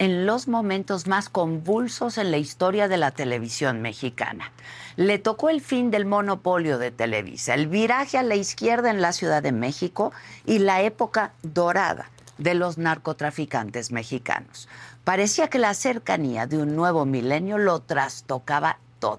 en los momentos más convulsos en la historia de la televisión mexicana. Le tocó el fin del monopolio de Televisa, el viraje a la izquierda en la Ciudad de México y la época dorada de los narcotraficantes mexicanos. Parecía que la cercanía de un nuevo milenio lo trastocaba todo.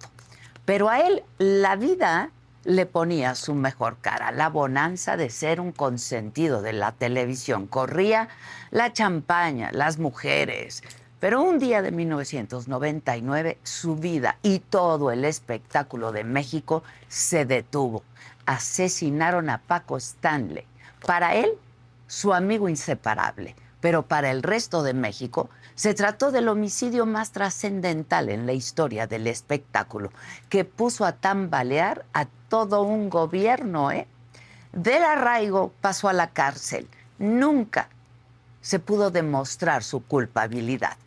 Pero a él la vida le ponía su mejor cara, la bonanza de ser un consentido de la televisión. Corría la champaña, las mujeres. Pero un día de 1999 su vida y todo el espectáculo de México se detuvo. Asesinaron a Paco Stanley. Para él, su amigo inseparable. Pero para el resto de México, se trató del homicidio más trascendental en la historia del espectáculo, que puso a tambalear a todo un gobierno. ¿eh? Del arraigo pasó a la cárcel. Nunca se pudo demostrar su culpabilidad.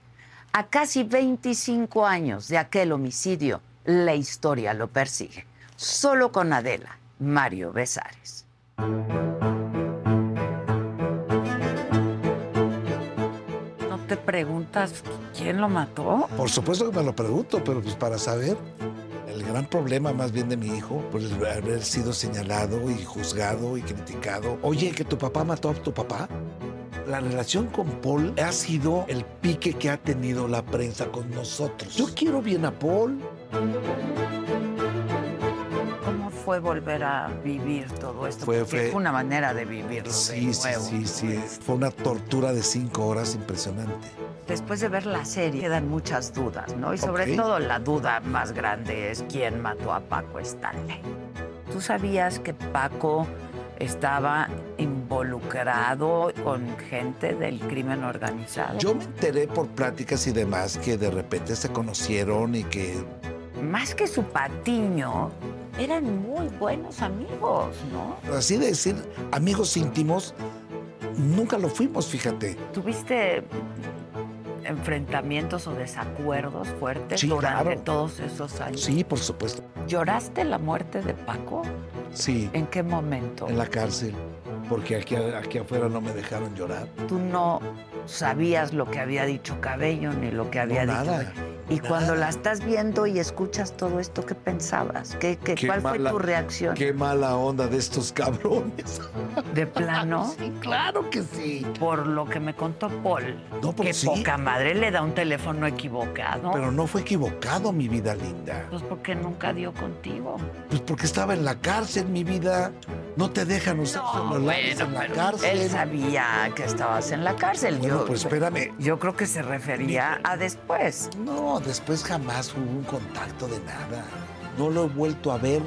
A casi 25 años de aquel homicidio, la historia lo persigue. Solo con Adela, Mario Besares. ¿No te preguntas quién lo mató? Por supuesto que me lo pregunto, pero pues para saber. Gran problema más bien de mi hijo, pues haber sido señalado y juzgado y criticado. Oye, que tu papá mató a tu papá. La relación con Paul ha sido el pique que ha tenido la prensa con nosotros. Yo quiero bien a Paul. ¿Cómo fue volver a vivir todo esto? Fue- fue- fue una manera de vivirlo Sí, de sí, nuevo. sí, sí. Fue una tortura de cinco horas impresionante. Después de ver la serie quedan muchas dudas, ¿no? Y sobre todo la duda más grande es quién mató a Paco Stanley. ¿Tú sabías que Paco estaba involucrado con gente del crimen organizado? Yo me enteré por pláticas y demás que de repente se conocieron y que Más que su patiño, eran muy buenos amigos, ¿no? así de decir amigos íntimos, nunca lo fuimos, fíjate. ¿Tuviste enfrentamientos o desacuerdos fuertes Sí, durante claro. todos esos años? Sí, por supuesto. ¿Lloraste la muerte de Paco? Sí, ¿En qué momento? en la cárcel, porque aquí, aquí afuera no me dejaron llorar. Tú no sabías lo que había dicho Cabello ni lo que había No, dicho. nada, Y cuando la estás viendo y escuchas todo esto, ¿qué pensabas? ¿Qué, qué- Qué cuál fue tu reacción? Qué mala onda de estos cabrones. ¿De plano? Sí, claro que sí. Por lo que me contó Paul, No, porque que sí. poca madre le da un teléfono equivocado. Pero no fue equivocado, mi vida linda. Pues porque nunca dio contigo. Pues porque estaba en la cárcel, mi vida. No te dejan usar celulares en la cárcel. Él sabía que estabas en la cárcel. Bueno, yo, pues espérame. yo creo que se refería a después. No, después jamás hubo un contacto de nada. No lo he vuelto a ver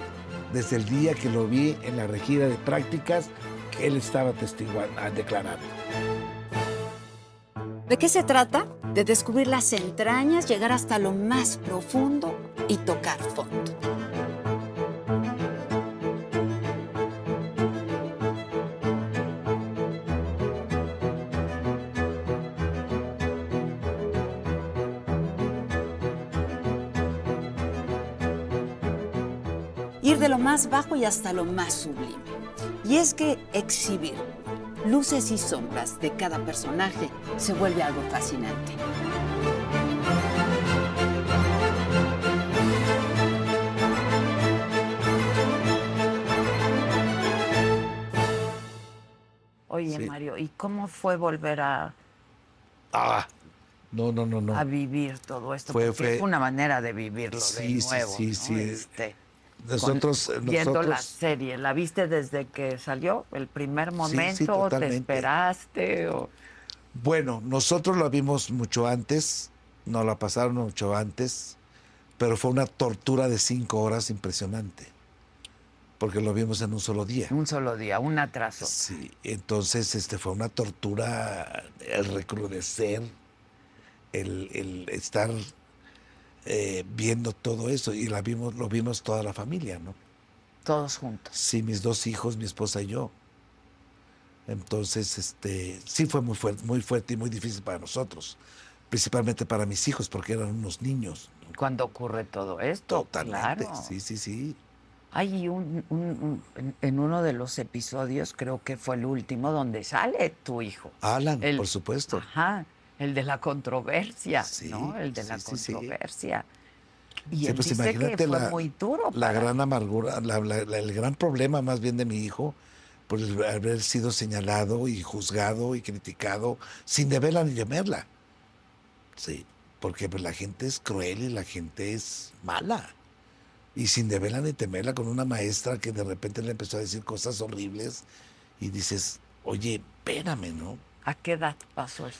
desde el día que lo vi en la regida de prácticas que él estaba testiguando, declarando. ¿De qué se trata? De descubrir las entrañas, llegar hasta lo más profundo y tocar fondo. lo más bajo y hasta lo más sublime. Y es que exhibir luces y sombras de cada personaje se vuelve algo fascinante. Oye. Mario, ¿y cómo fue volver a... Ah, no, no, no, no. A vivir todo esto. Fue, porque fue... Una manera de vivirlo de nuevo. Sí, sí, este, nosotros, con- viendo la serie, ¿la viste desde que salió? ¿El primer momento? ¿Te esperaste? O... bueno, nosotros lo vimos mucho antes, nos la pasaron mucho antes, pero fue una tortura de cinco horas impresionante, porque lo vimos en un solo día. Un solo día, un atraso. Sí, entonces este fue una tortura el recrudecer, el, el estar eh, viendo todo eso y la vimos, lo vimos toda la familia, ¿no? Todos juntos. Sí, mis dos hijos, mi esposa y yo. Entonces, este, sí fue muy fuerte, muy fuerte y muy difícil para nosotros, principalmente para mis hijos porque eran unos niños. Cuando ocurre todo esto. Totalmente, Claro. sí, sí, sí. Hay un, un- un- en, uno de los episodios, creo que fue el último, donde sale tu hijo. Alan, El- por supuesto. Ajá, el de la controversia, Sí, ¿no? El de la sí, controversia. Y Sí, él pues dice que imagínate fue la- muy duro. La gran amargura, la- la- la- el gran problema más bien de mi hijo, por el haber sido señalado y juzgado y criticado sin deberla ni temerla. Sí, porque pues, la gente es cruel y la gente es mala. Y sin deberla ni temerla con una maestra que de repente le empezó a decir cosas horribles y dices, oye, espérame, ¿no? ¿A qué edad pasó eso?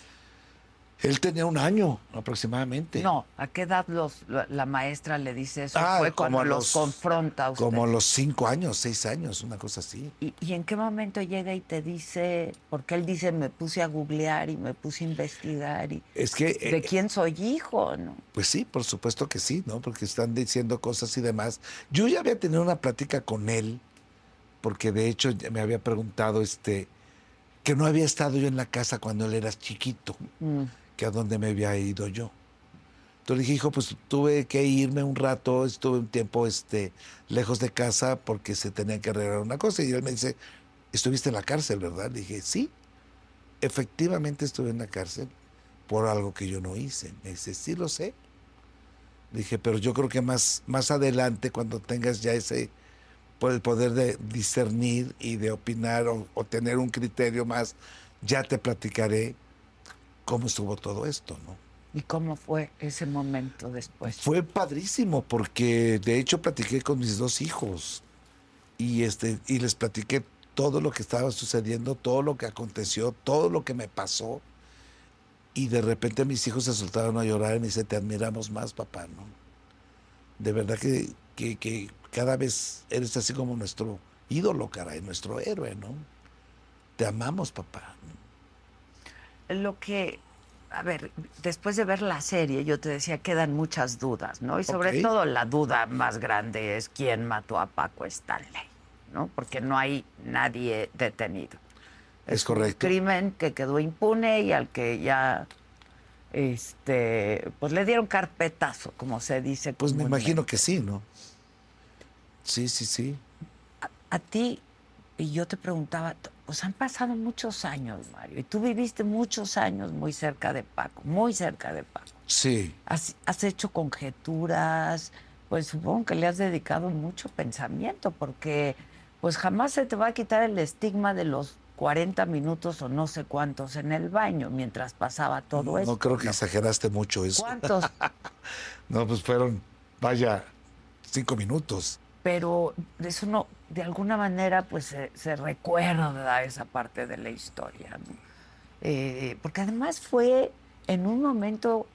Él tenía un año aproximadamente. No, ¿a qué edad los, la, la maestra le dice eso? Ah, Fue como cuando los, los- confronta a usted. Como los cinco años, seis años, una cosa así. ¿Y, y en qué momento llega y te dice, porque él dice, me puse a googlear y me puse a investigar y Es que... de eh, quién soy hijo, ¿no? Pues sí, por supuesto que sí, ¿no? Porque están diciendo cosas y demás. Yo ya había tenido una plática con él, porque de hecho me había preguntado este que no había estado yo en la casa cuando él era chiquito, Mm. Que a dónde me había ido yo. Entonces le dije, hijo, pues tuve que irme un rato, estuve un tiempo este, lejos de casa porque se tenía que arreglar una cosa. Y él me dice, estuviste en la cárcel, ¿verdad? Le dije, sí, efectivamente estuve en la cárcel por algo que yo no hice. Me dice, sí lo sé. Dije, pero yo creo que más, más adelante, cuando tengas ya ese, por el poder de discernir y de opinar o tener un criterio más, ya te platicaré cómo estuvo todo esto, ¿no? ¿Y cómo fue ese momento después? Fue padrísimo porque de hecho platiqué con mis dos hijos y este y les platiqué todo lo que estaba sucediendo, todo lo que aconteció, todo lo que me pasó y de repente mis hijos se soltaron a llorar y me dice te admiramos más papá, ¿no? De verdad que, que, que cada vez eres así como nuestro ídolo, caray, nuestro héroe, ¿no? Te amamos papá. Lo que, a ver, después de ver la serie, yo te decía, quedan muchas dudas, ¿no? Y sobre todo la duda más grande es quién mató a Paco Stanley, ¿no? Porque no hay nadie detenido. Es un correcto. crimen que quedó impune y al que ya, este, pues le dieron carpetazo, como se dice. Pues me imagino que sí, ¿no? Sí, sí, sí. A ti, y yo te preguntaba, pues han pasado muchos años, Mario, y tú viviste muchos años muy cerca de Paco, muy cerca de Paco. Sí. Has, has hecho conjeturas, pues supongo que le has dedicado mucho pensamiento, porque pues jamás se te va a quitar el estigma de los 40 minutos o no sé cuántos en el baño mientras pasaba todo eso. No creo que exageraste mucho eso. ¿Cuántos? No, pues fueron, vaya, cinco minutos. Pero eso no, de alguna manera, pues se, recuerda esa parte de la historia. Eh, porque además fue en un momento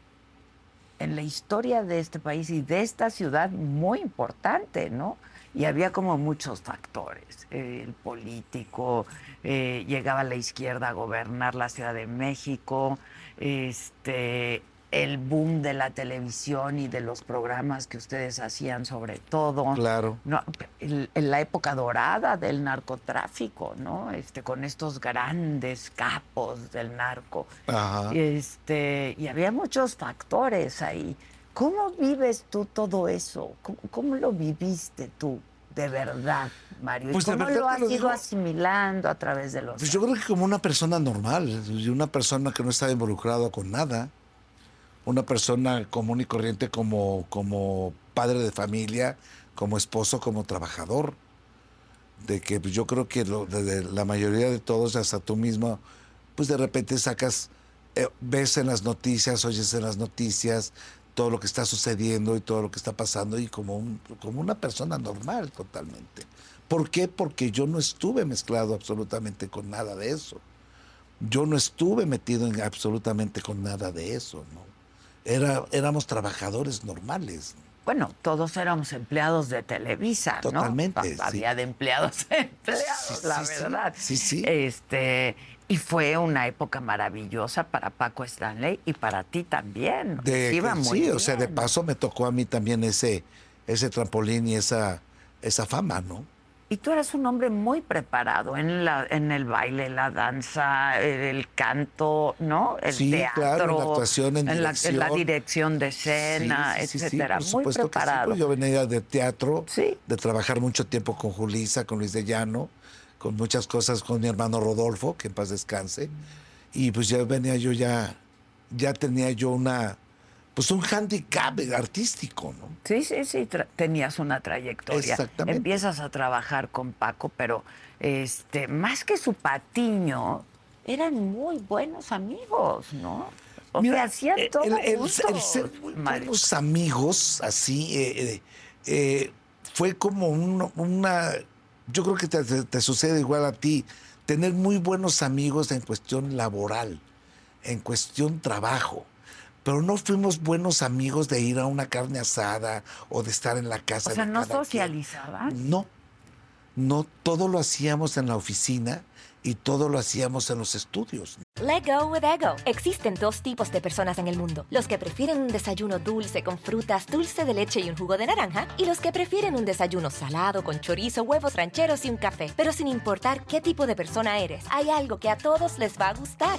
en la historia de este país y de esta ciudad muy importante, ¿no? Y había como muchos factores. eh, el político, eh, llegaba la izquierda a gobernar la Ciudad de México, este, el boom de la televisión y de los programas que ustedes hacían sobre todo. Claro. No, en la época dorada del narcotráfico, ¿no? Este, con estos grandes capos del narco. Ajá. Este, y había muchos factores ahí. ¿Cómo vives tú todo eso? ¿Cómo, cómo lo viviste tú de verdad, Mario? ¿Y Pues ¿Cómo verdad lo has lo ido digo. asimilando a través de los Pues yo creo que como una persona normal, y una persona que no está involucrada con nada, una persona común y corriente como, como padre de familia, como esposo, como trabajador. de que pues, yo creo que lo- de- la mayoría de todos, hasta tú mismo, pues de repente sacas, eh, ves en las noticias, oyes en las noticias todo lo que está sucediendo y todo lo que está pasando y como, un- como una persona normal totalmente. ¿Por qué? Porque yo no estuve mezclado absolutamente con nada de eso. Yo no estuve metido en absolutamente con nada de eso, ¿no? Era, éramos trabajadores normales. Bueno, todos éramos empleados de Televisa, ¿no? Totalmente, sí. Había de empleados a empleados, Sí, la sí, verdad. Sí, sí. Este, y fue una época maravillosa para Paco Stanley y para ti también. De, Iba muy sí, o sea, de paso me tocó a mí también ese, ese trampolín y esa, esa fama, ¿no? Y tú eras un hombre muy preparado en, la, en el baile, la danza, el, el canto, ¿no? El Sí, teatro. claro, en la actuación, en la, en la dirección. de escena, Sí, etcétera. por muy supuesto que sí, preparado. pues yo venía de teatro, de trabajar mucho tiempo con Julisa, con Luis de Llano, con muchas cosas con mi hermano Rodolfo, que en paz descanse. Y pues ya venía yo ya, ya tenía yo una, pues un handicap artístico, ¿no? Sí, sí, sí, tenías una trayectoria. Exactamente. Empiezas a trabajar con Paco, pero este, más que su patiño, eran muy buenos amigos, ¿no? O Mira, sea, hacían todo el, el- juntos, el ser muy buenos amigos, así, eh, eh, eh, fue como un- una. Yo creo que te, te- te sucede igual a ti. Tener muy buenos amigos en cuestión laboral, en cuestión trabajo. Pero no fuimos buenos amigos de ir a una carne asada o de estar en la casa. O sea, de ¿no socializaban? No. No, todo lo hacíamos en la oficina y todo lo hacíamos en los estudios. Let go with ego. Existen dos tipos de personas en el mundo: los que prefieren un desayuno dulce con frutas, dulce de leche y un jugo de naranja, y los que prefieren un desayuno salado con chorizo, huevos rancheros y un café. Pero sin importar qué tipo de persona eres, hay algo que a todos les va a gustar.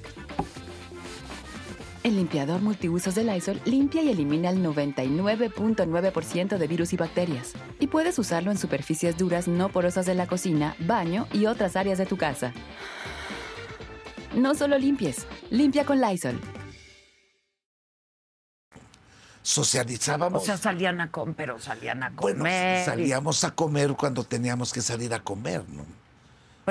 El limpiador multiusos de Lysol limpia y elimina el 99.9% de virus y bacterias. Y puedes usarlo en superficies duras no porosas de la cocina, baño y otras áreas de tu casa. No solo limpies, limpia con Lysol. Socializábamos. O sea, salían a comer, pero salían a comer. Bueno, salíamos a comer cuando teníamos que salir a comer, ¿no?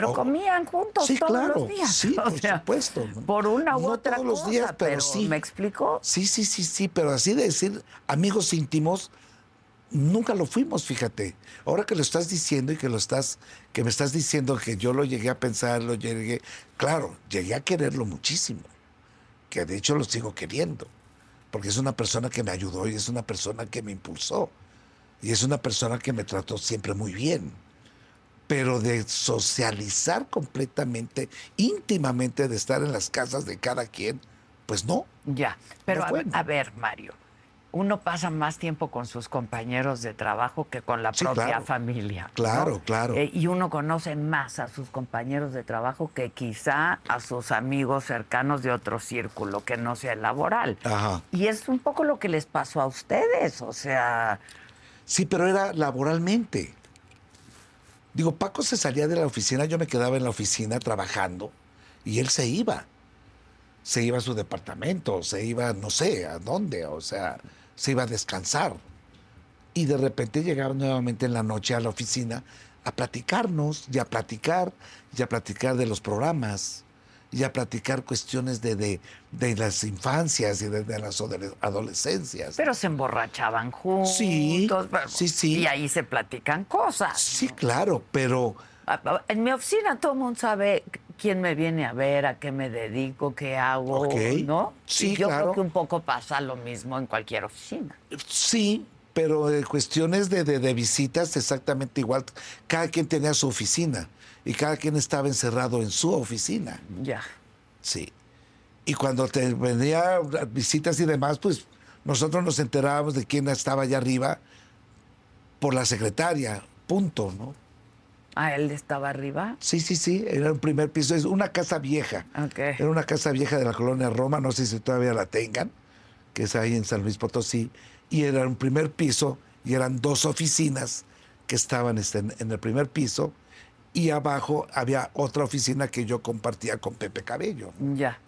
Pero o- comían juntos Sí, todos claro, los días. sí, o por sea, supuesto. Por una u No otra todos los cosa, días, pero sí. ¿Me explico? Sí, sí, sí, sí, pero así de decir amigos íntimos, nunca lo fuimos, fíjate. Ahora que lo estás diciendo y que lo estás, que me estás diciendo que yo lo llegué a pensar, lo llegué, claro, llegué a quererlo muchísimo, que de hecho lo sigo queriendo, porque es una persona que me ayudó y es una persona que me impulsó y es una persona que me trató siempre muy bien. Pero de socializar completamente, íntimamente, de estar en las casas de cada quien, pues no. Ya, pero No a, fue. a ver, Mario, uno pasa más tiempo con sus compañeros de trabajo que con la Sí, propia claro. familia. ¿no? Claro, claro. Eh, y uno conoce más a sus compañeros de trabajo que quizá a sus amigos cercanos de otro círculo que no sea el laboral. Ajá. Y es un poco lo que les pasó a ustedes, o sea, Sí, pero era laboralmente. Digo, Paco se salía de la oficina, yo me quedaba en la oficina trabajando y él se iba. Se iba a su departamento, se iba no sé a dónde, o sea, se iba a descansar. Y de repente llegaba nuevamente en la noche a la oficina a platicarnos y a platicar y a platicar de los programas y a platicar cuestiones de, de, de las infancias y de, de las adole- adolescencias. pero se emborrachaban juntos. Sí, bueno, sí, sí. Y ahí se platican cosas. Sí, claro, pero Ah, ah, En mi oficina todo el mundo sabe quién me viene a ver, a qué me dedico, qué hago, Ok. ¿no? Sí, y yo claro. creo que un poco pasa lo mismo en cualquier oficina. sí, pero en cuestiones de, de- de visitas exactamente igual. Cada quien tenía su oficina y cada quien estaba encerrado en su oficina. Ya. Sí. Y cuando te venía visitas y demás, pues nosotros nos enterábamos de quién estaba allá arriba por la secretaria, punto, ¿no? Ah, él estaba arriba. Sí, sí, sí, era un primer piso, es una casa vieja. Ok. Era una casa vieja de la colonia Roma, no sé si todavía la tengan, que es ahí en San Luis Potosí, y era un primer piso y eran dos oficinas que estaban este, en el primer piso y abajo había otra oficina que yo compartía con Pepe Cabello. Ya.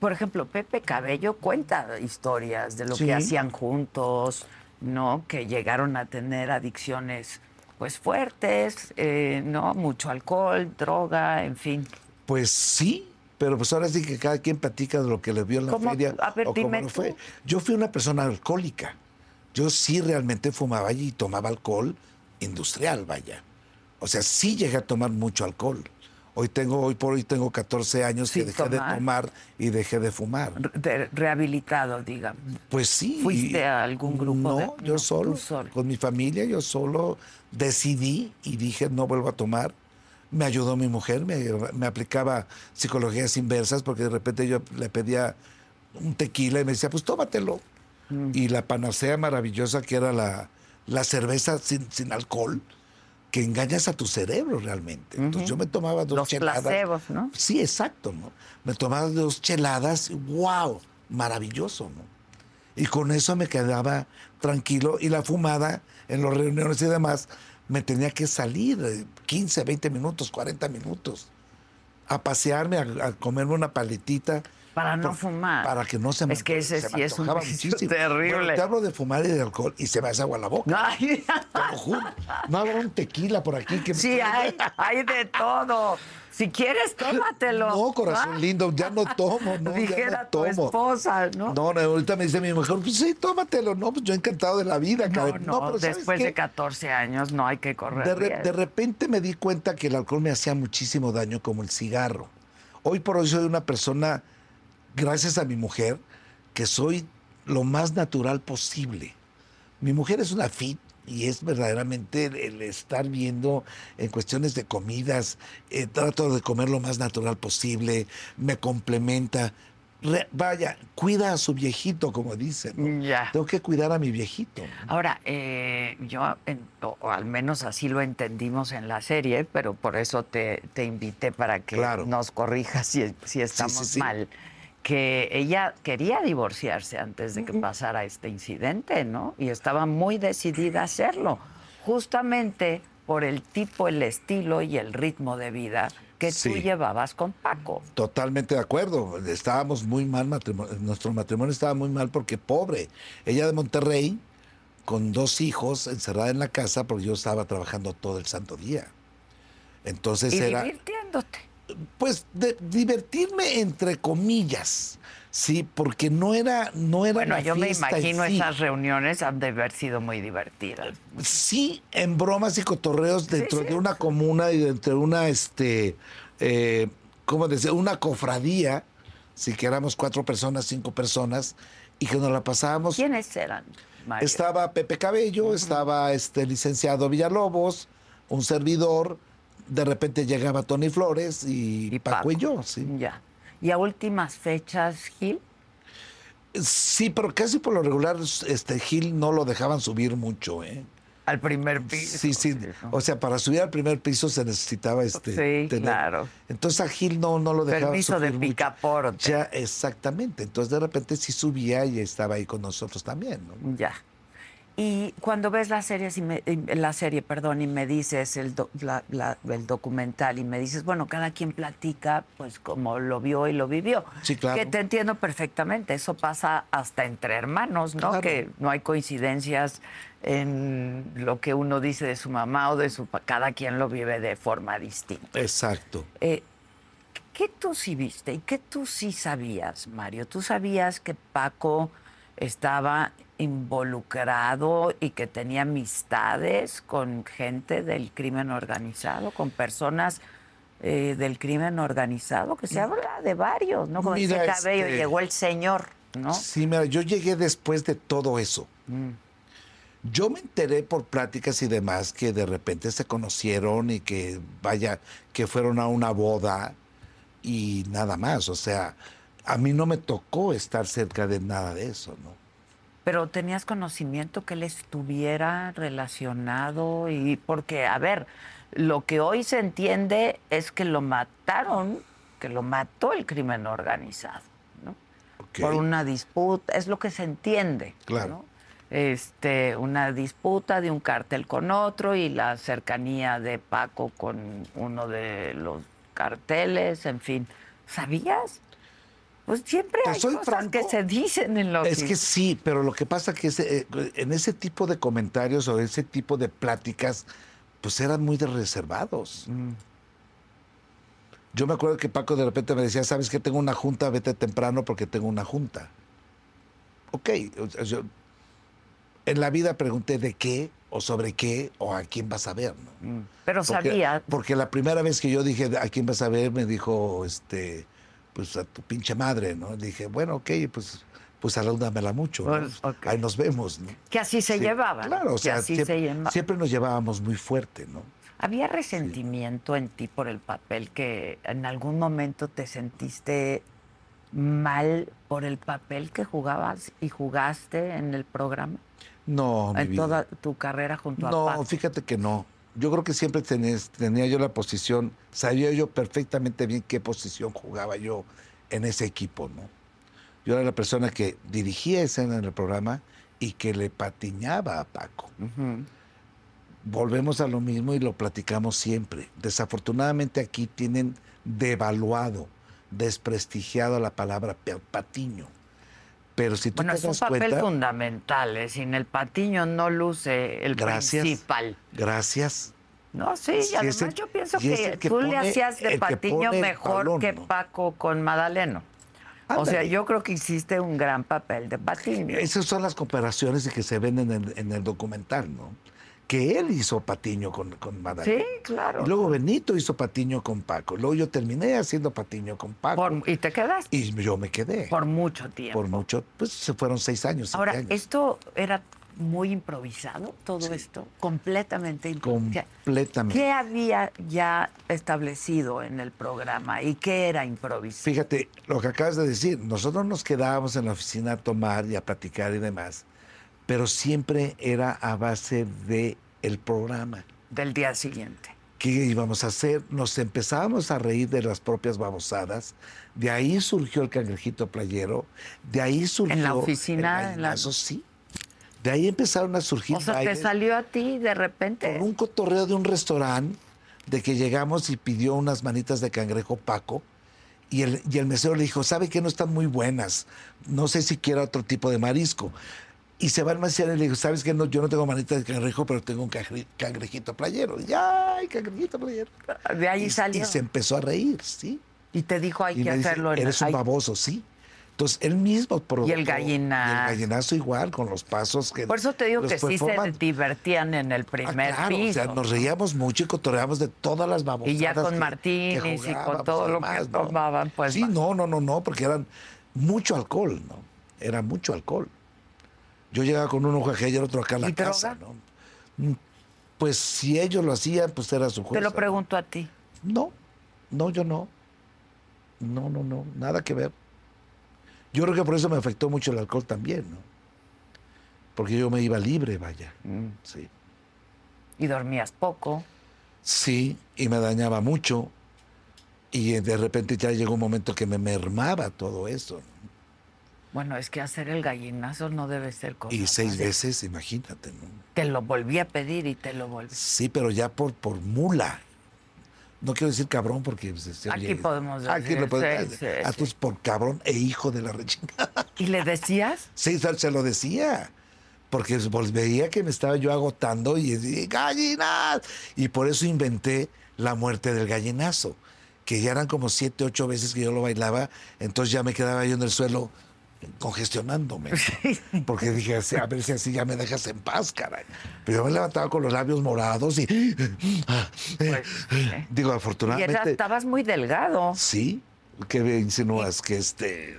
Por ejemplo, Pepe Cabello cuenta historias de lo Sí. que hacían juntos, ¿no? Que llegaron a tener adicciones pues fuertes, eh, ¿no? Mucho alcohol, droga, en fin. Pues sí, pero pues ahora sí que cada quien platica de lo que le vio en la ¿Cómo? feria A ver, o cómo dime tú. fue. Yo fui una persona alcohólica. Yo sí realmente fumaba y tomaba alcohol industrial, vaya. O sea, sí llegué a tomar mucho alcohol. Hoy tengo, hoy por hoy tengo 14 años Sin que dejé de tomar. y dejé de fumar. Re- rehabilitado, digamos. Pues sí. ¿Fuiste a algún grupo No, de- yo no, solo, solo. Con mi familia, yo solo decidí y dije no vuelvo a tomar. Me ayudó mi mujer, me, me aplicaba psicologías inversas porque de repente yo le pedía un tequila y me decía, pues tómatelo. Mm. Y la panacea maravillosa que era la, la cerveza sin, sin alcohol, que engañas a tu cerebro realmente. Entonces yo me tomaba dos Los cheladas. placebos, ¿no? Sí, exacto, ¿no? Me tomaba dos cheladas, wow, maravilloso, ¿no? Y con eso me quedaba tranquilo y la fumada en las reuniones y demás me tenía que salir eh, 15, 20 minutos, 40 minutos a pasearme, a, a comerme una paletita. Para no por- fumar. Para que no se me Es que ese se me sí es un muchísimo. terrible. Bueno, te hablo de fumar y de alcohol y se me hace agua la boca. Ay, Te lo juro. No habrá un tequila por aquí que me- sí, hay, hay de todo. Si quieres, tómatelo. No, corazón Ah, lindo, ya no tomo, no, ya Dijera no tu tomo. esposa, ¿no? No, no, ahorita me dice mi mujer, pues sí, tómatelo. No, pues yo encantado de la vida, No, cabrón. no, pero ¿sabes después de 14 años no hay que correr. De, re- de repente me di cuenta que el alcohol me hacía muchísimo daño como el cigarro. Hoy por hoy soy una persona, gracias a mi mujer, que soy lo más natural posible. Mi mujer es una fit y es verdaderamente el, estar viendo en cuestiones de comidas, eh, trato de comer lo más natural posible, me complementa. Re- vaya, cuida a su viejito, como dicen. ¿no? Ya. Tengo que cuidar a mi viejito. Ahora, eh, yo, en- o, o al menos así lo entendimos en la serie, pero por eso te, te invité para que Claro. nos corrijas si, si estamos sí, sí. mal. Que ella quería divorciarse antes de que pasara este incidente, ¿no? Y estaba muy decidida a hacerlo, justamente por el tipo, el estilo y el ritmo de vida que tú llevabas con Paco. Totalmente de acuerdo. Estábamos muy mal, nuestro matrimonio estaba muy mal porque pobre. Ella de Monterrey, con dos hijos, encerrada en la casa porque yo estaba trabajando todo el santo día. Entonces Y era, divirtiéndote. Pues, de- divertirme entre comillas, sí, porque no era, no era Bueno, yo me fiesta imagino sí. esas reuniones han de haber sido muy divertidas. Sí, en bromas y cotorreos dentro sí. de una comuna y dentro de una, este, eh, ¿cómo decir? Una cofradía, si que éramos cuatro personas, cinco personas, y que nos la pasábamos. ¿Quiénes eran, Mario? Estaba Pepe Cabello, estaba este licenciado Villalobos, un servidor, de repente llegaba Tony Flores y, Y Paco, Paco. y yo, sí. Ya. ¿Y a últimas fechas, Gil? Sí, pero casi por lo regular, este Gil no lo dejaban subir mucho, ¿eh? Al primer piso. Sí, sí. O sea, para subir al primer piso se necesitaba este. Sí, claro. Entonces a Gil no, no lo dejaba. Permiso de subir mucho. picaporte. Ya, exactamente. Entonces de repente sí subía y estaba ahí con nosotros también. ¿no? Ya. Y cuando ves la serie, si me- la serie, perdón, y me dices el, do- la- la- el documental y me dices, bueno, cada quien platica, pues como lo vio y lo vivió. Sí, claro. Que te entiendo perfectamente. Eso pasa hasta entre hermanos, ¿no? Claro. Que no hay coincidencias en lo que uno dice de su mamá o de su cada quien lo vive de forma distinta. Exacto. Eh, ¿Qué tú sí viste y qué tú sí sabías, Mario? ¿Tú sabías que Paco estaba involucrado y que tenía amistades con gente del crimen organizado, con personas eh, del crimen organizado? Que se habla de varios, ¿no? Como Mira, dice Cabello, este- llegó el señor, ¿no? Sí, mira, yo llegué después de todo eso. Mm. Yo me enteré por pláticas y demás que de repente se conocieron y que, vaya, que fueron a una boda y nada más. O sea, a mí no me tocó estar cerca de nada de eso, ¿no? Pero tenías conocimiento que él estuviera relacionado y porque, a ver, Lo que hoy se entiende es que lo mataron, que lo mató el crimen organizado, ¿no? Ok. Por una disputa, es lo que se entiende. Claro. ¿no? Este, una disputa de un cártel con otro y la cercanía de Paco con uno de los carteles, en fin. ¿Sabías? Pues siempre Te hay soy cosas franco, que se dicen en los Es que sí, pero lo que pasa que ese, eh, en ese tipo de comentarios o ese tipo de pláticas, pues eran muy de reservados. Yo me acuerdo que Paco de repente me decía, ¿sabes que tengo una junta? Vete temprano porque tengo una junta. Ok, yo en la vida pregunté de qué o sobre qué o a quién vas a ver, ¿no? Pero Porque- sabía. Porque la primera vez que yo dije, ¿a quién vas a ver? Me dijo, este, pues a tu pinche madre, ¿no? Dije, bueno, ok, pues, pues salúdamela mucho. ¿no? Pues, ok. Ahí nos vemos, ¿no? Que así se Sí, llevaban. Claro, o que sea, así siempre, se lleva- siempre nos llevábamos muy fuerte, ¿no? ¿Había resentimiento en ti por el papel que en algún momento te sentiste mal por el papel que jugabas y jugaste en el programa? No, mi en vida. toda tu carrera junto a No, fíjate que no. Yo creo que siempre tenía, tenía yo la posición, sabía yo perfectamente bien qué posición jugaba yo en ese equipo, ¿no? Yo era la persona que dirigía escena en el programa y que le patiñaba a Paco. Volvemos a lo mismo y lo platicamos siempre. Desafortunadamente aquí tienen devaluado, desprestigiado la palabra patiño. Pero si tú Bueno, te es un papel cuenta, fundamental. ¿eh? Sin el patiño no luce el Gracias. principal. gracias. No, sí, y además el- yo pienso que, que tú le hacías de que patiño mejor balón, que. Paco con Madaleno. O sea, yo creo que hiciste un gran papel de patiño. Esas son las comparaciones que se ven en el, en el documental, ¿no? Que él hizo Patiño con, con Madalena. Sí, claro. Y luego Benito hizo Patiño con Paco. Luego yo terminé haciendo Patiño con Paco. Por- y te quedaste y yo me quedé. por mucho tiempo. Por mucho, pues se fueron seis años. Ahora, años. ¿esto era muy improvisado, todo esto? Completamente improvisado. Completamente. ¿Qué había ya establecido en el programa y qué era improvisado? Fíjate, lo que acabas de decir, nosotros nos quedábamos en la oficina a tomar y a platicar y demás, pero siempre era a base de el programa. Del día siguiente. ¿Qué íbamos a hacer? Nos empezábamos a reír de las propias babosadas. De ahí surgió el cangrejito playero. De ahí surgió. la oficina, el en la- sí. De ahí empezaron a surgir. O sea, te salió a ti de repente. Por un cotorreo de un restaurante, de que llegamos y pidió unas manitas de cangrejo Paco. Y el, y el mesero le dijo, ¿sabe que no están muy buenas? No sé si quiera otro tipo de marisco. Y se va al mesero y le dijo, ¿sabes que no, yo no tengo manitas de cangrejo, pero tengo un cangre- cangrejito playero? Y ¡ay, cangrejito playero! De ahí y, salió. y se empezó a reír, ¿sí? Y te dijo, hay Y que me dice, hacerlo en Eres un hay- baboso, sí. Entonces, él mismo provocó. Y el gallinazo. y el gallinazo igual, con los pasos que... Por eso te digo que sí se divertían en el Ah, primer claro, piso. o sea, nos reíamos mucho y cotorreábamos de todas las babosadas. Y ya con que- Martínez que y con todo lo que además, ¿no? tomaban, pues, Sí, no, no, no, no, porque eran mucho alcohol, ¿no? Era mucho alcohol. Yo llegaba con uno acá y el otro acá a la ¿Y droga? casa, ¿no? Mm, Pues si ellos lo hacían, pues era su Te juez. lo pregunto a ti. No, no, yo no. No, no, no, nada que ver. Yo creo que por eso me afectó mucho el alcohol también, ¿no? Porque yo me iba libre, vaya. Mm. Sí. Y dormías poco. Sí, y me dañaba mucho. Y de repente ya llegó un momento que me mermaba todo eso. Bueno, es que hacer el gallinazo no debe ser cosa Y seis veces, imagínate, ¿no? Te lo volví a pedir y te lo volví. Sí, pero ya por, por mula. No quiero decir cabrón porque... pues, se Aquí oye- podemos Aquí decir, lo podemos sí, decir. sí, A sí. por cabrón e hijo de la rechingada. ¿Y le decías? Sí, se se lo decía. Porque pues, veía que me estaba yo agotando y decía, gallinas. Y por eso inventé la muerte del gallinazo. Que ya eran como siete, ocho veces que yo lo bailaba. Entonces ya me quedaba yo en el suelo congestionándome. Porque dije, a ver si así ya me dejas en paz, caray. Pero yo me levantaba con los labios morados y... Pues, sí. Digo, Y era- afortunadamente... estabas muy delgado. Sí. ¿Qué insinúas? Que este...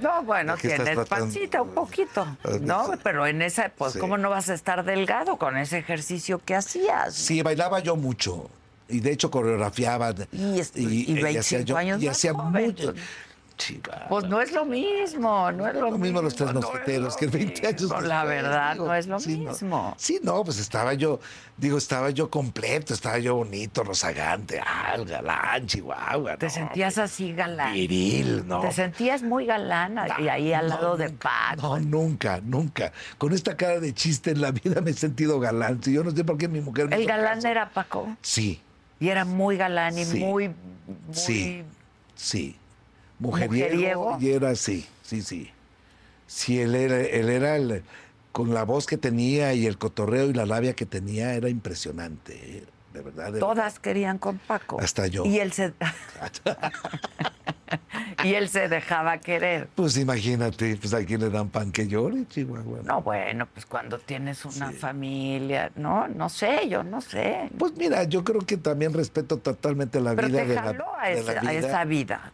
No, bueno, ¿De qué estás tienes tratando? pancita un poquito, ¿no? Sí. Pero en esa, pues, Sí. ¿cómo no vas a estar delgado con ese ejercicio que hacías? Sí, bailaba yo mucho. Y de hecho coreografiaba. Y y 25 hacía yo- años y hacía mucho. Pues. chiva. Pues no es lo mismo, no es lo, lo mismo los tres no es mosqueteros lo que 20 años mismo, La después, verdad, digo, no es lo sí, no. mismo. Sí, no, pues estaba yo, digo, estaba yo completo, estaba yo bonito, rozagante, ah, galán, chihuahua. Te no, sentías así galán. Viril, ¿no? Te sentías muy galán y ahí al No, lado de Paco. No, nunca, nunca. Con esta cara de chiste en la vida me he sentido galán. Si yo no sé por qué mi mujer me El galán caso. era Paco. Sí, Y era muy galán y Sí. muy, muy Sí. sí. Mujeriego. Mujeriego. Y era así, sí, sí. Sí, él era, él era el, con la voz que tenía y el cotorreo y la labia que tenía, era impresionante. eh, De verdad. de Todas querían con Paco. Hasta yo. Y él se y él se dejaba querer. Pues imagínate, pues aquí le dan pan que llore, Chihuahua. No, bueno, pues cuando tienes una familia, no, no sé, yo no sé. Pues mira, yo creo que también respeto totalmente la Pero vida te de la, a, de esa, la a vida. esa vida.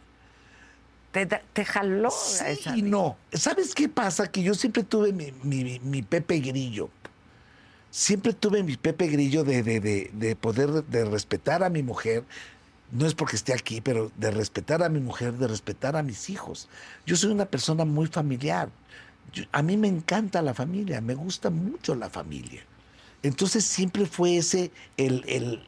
Te, jaló Sí esa y no. ¿Sabes qué pasa? Que yo siempre tuve mi, mi- mi Pepe Grillo. Siempre tuve mi Pepe Grillo de, de- de- de poder, de respetar a mi mujer. No es porque esté aquí, pero de respetar a mi mujer, de respetar a mis hijos. Yo soy una persona muy familiar. Yo- a mí me encanta la familia, me gusta mucho la familia. Entonces siempre fue ese el, el,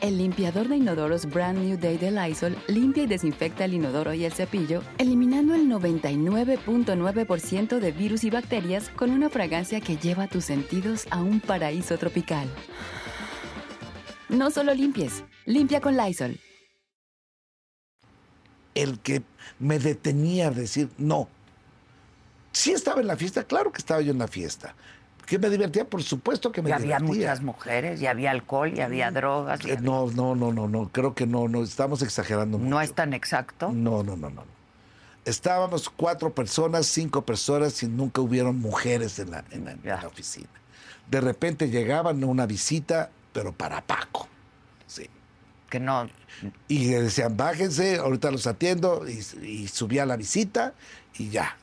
El limpiador de inodoros Brand New Day de Lysol limpia y desinfecta el inodoro y el cepillo, eliminando el 99.9% de virus y bacterias con una fragancia que lleva tus sentidos a un paraíso tropical. No solo limpies, limpia con Lysol. el que me detenía a decir no. Sí estaba en la fiesta, claro que estaba yo en la fiesta. ¿Que me divertía? Por supuesto que me Y había divertía. muchas mujeres, y había alcohol, y había drogas. y Eh, había- No, no, no, no, no, creo que no, no, estamos exagerando mucho. No es tan exacto. No, no, no, no. Estábamos cuatro personas, cinco personas y nunca hubieron mujeres en la, en la- en Ya. la oficina. De repente llegaban a una visita, pero para Paco. Sí. Que no. Y le decían, bájense, ahorita los atiendo, y, y subía la visita y ya.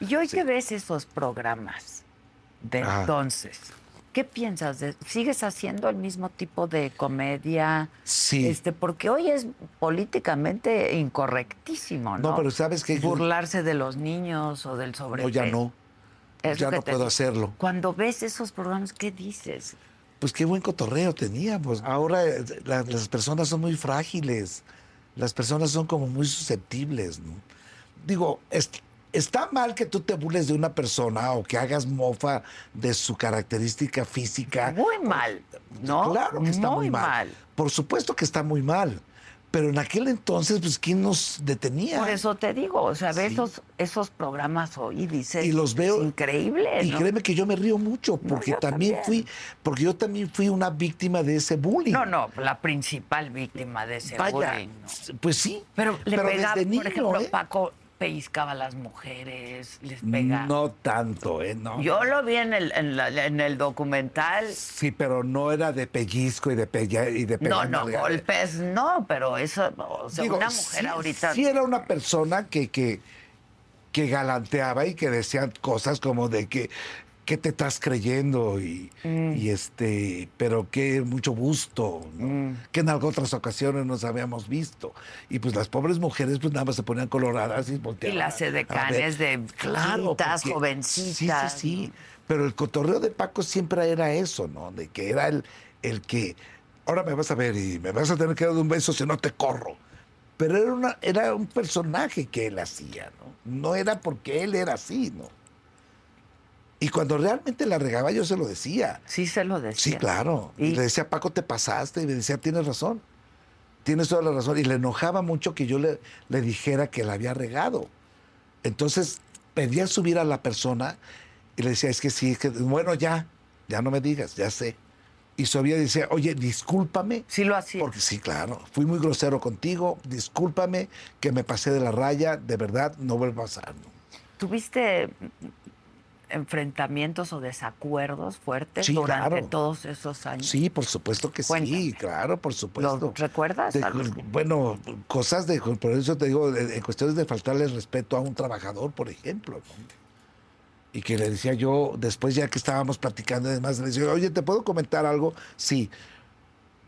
Y hoy que ves esos programas de Ajá. entonces, ¿qué piensas? de- ¿Sigues haciendo el mismo tipo de comedia? Sí. Este, porque hoy es políticamente incorrectísimo, ¿no? No, pero ¿sabes qué? Burlarse de los niños o del sobrepeso. No, ya no. Es Ya que no te puedo hacerlo. Cuando ves esos programas, ¿qué dices? Pues qué buen cotorreo teníamos. Ahora eh, la- las personas son muy frágiles. Las personas son como muy susceptibles, ¿no? Digo, es- está mal que tú te burles de una persona o que hagas mofa de su característica física. Muy mal, ¿no? Claro que está muy, Muy mal. mal. Por supuesto que está muy mal. Pero en aquel entonces, pues, ¿quién nos detenía? Por eso te digo, o sea, Sí. esos, esos programas hoy y dices, y los veo es increíble, y ¿no? créeme que yo me río mucho porque también, también. fui porque yo también fui una víctima de ese bullying No, no, la principal víctima de ese Vaya, bullying, ¿no? pues sí Pero le pegaba, por ejemplo, ¿eh? Paco pellizcaba a las mujeres, les pegaba. no tanto eh no Yo lo vi en el, en, la- en el documental. sí pero no era de pellizco y de pella y de No, no, golpes, no, pero eso, o sea, Digo, una mujer sí- ahorita. sí era una persona que que que galanteaba y que decían cosas como de que ¿Qué te estás creyendo? Y, Mm. y este, pero qué mucho gusto, ¿no? que en algunas otras ocasiones nos habíamos visto. Y pues las pobres mujeres pues nada más se ponían coloradas y Y volteaban. las a ver. edecanes de Claro, porque- jovencitas. Sí, sí, sí. Pero el cotorreo de Paco siempre era eso, ¿no? De que era el, el que, ahora me vas a ver y me vas a tener que dar un beso si no te corro. Pero era, una, era un personaje que él hacía, ¿no? No era porque él era así, ¿no? Y cuando realmente la regaba yo se lo decía. Sí se lo decía. Sí, claro. Y, Y- le decía, Paco, te pasaste. Y me decía, tienes razón. Tienes toda la razón. Y le enojaba mucho que yo le, le dijera que la había regado. Entonces pedía subir a la persona y le decía, es que sí, es que, bueno, ya, ya no me digas, ya sé. Y subía y decía, oye, discúlpame. Sí lo hacía. Porque sí, claro, fui muy grosero contigo, discúlpame que me pasé de la raya, de verdad, no vuelva a pasar. ¿no? ¿Tuviste enfrentamientos o desacuerdos fuertes Sí, durante claro. todos esos años? Sí, por supuesto que sí, Cuéntame. claro, por supuesto. ¿Lo recuerdas? De- bueno, cosas de, por eso te digo, en cuestiones de faltarle respeto a un trabajador, por ejemplo. Y que le decía yo, después ya que estábamos platicando y demás, le decía, oye, ¿te puedo comentar algo? Sí,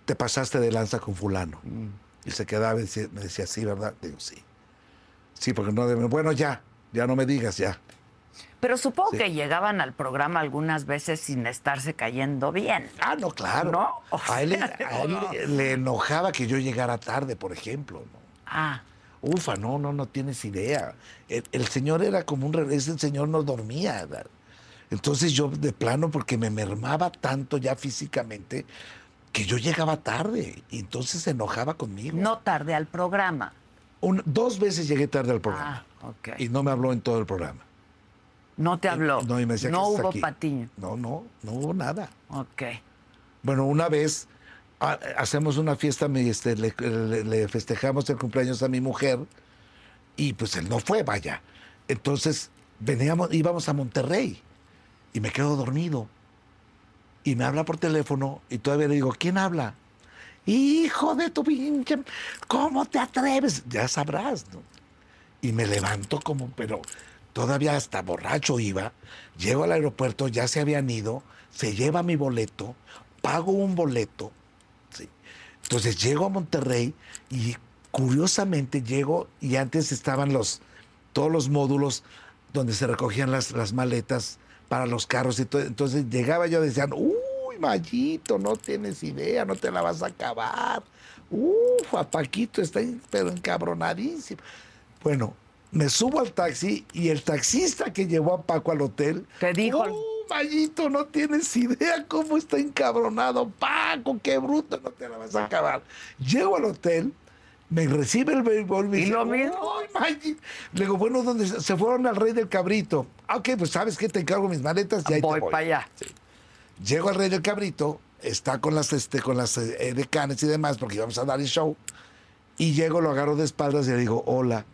te pasaste de lanza con fulano. Y se quedaba y decía- me decía, sí, ¿verdad? Digo, sí. Sí, porque no bueno, ya, ya no me digas, ya. Pero supongo Sí. que llegaban al programa algunas veces sin estarse cayendo bien. Ah, no, claro. ¿No? O A él, le- sea, a él no. le- le enojaba que yo llegara tarde, por ejemplo. ¿no? Ah, Ufa, no, no, no tienes idea. El, el señor era como un el señor no dormía. ¿verdad? Entonces yo de plano, porque me mermaba tanto ya físicamente, que yo llegaba tarde. Y entonces se enojaba conmigo. no tarde al programa. Un- dos veces llegué tarde al programa. Ah, ok. Y no me habló en todo el programa. No te habló. No, y me decía, no "¿Qué haces hubo aquí?". patiño. No, no, no hubo nada. Ok. Bueno, una vez ha- hacemos una fiesta, me, este, le, le- le festejamos el cumpleaños a mi mujer y pues él no fue, vaya. Entonces veníamos, íbamos a Monterrey y me quedo dormido. Y me habla por teléfono y todavía le digo, ¿quién habla? Hijo de tu pinche, ¿cómo te atreves? Ya sabrás, ¿no? Y me levanto como, pero todavía hasta borracho iba. Llego al aeropuerto, ya se habían ido, se lleva mi boleto, pago un boleto. Entonces llego a Monterrey y curiosamente llego y antes estaban los, todos los módulos donde se recogían las, las maletas para los carros y todo. Entonces llegaba yo decían, uy, Mayito, no tienes idea, no te la vas a acabar. Uf, a Paquito está pero encabronadísimo. Bueno, me subo al taxi y el taxista que llevó a Paco al hotel. Te dijo- "Uh, Mayito, no tienes idea cómo está encabronado. Paco, qué bruto, no te la vas a acabar. Llego al hotel, me recibe el béisbol. me ¿Y dice, lo mismo? "Uy, Mayito". Le digo, bueno, ¿dónde se fueron al Rey del Cabrito? Ah, Ok, pues sabes que te encargo mis maletas y ahí te voy voy. para allá. Llego al Rey del Cabrito, está con las, este, con las eh, decanes y demás, porque íbamos a dar el show. Y llego, lo agarro de espaldas y le digo, hola.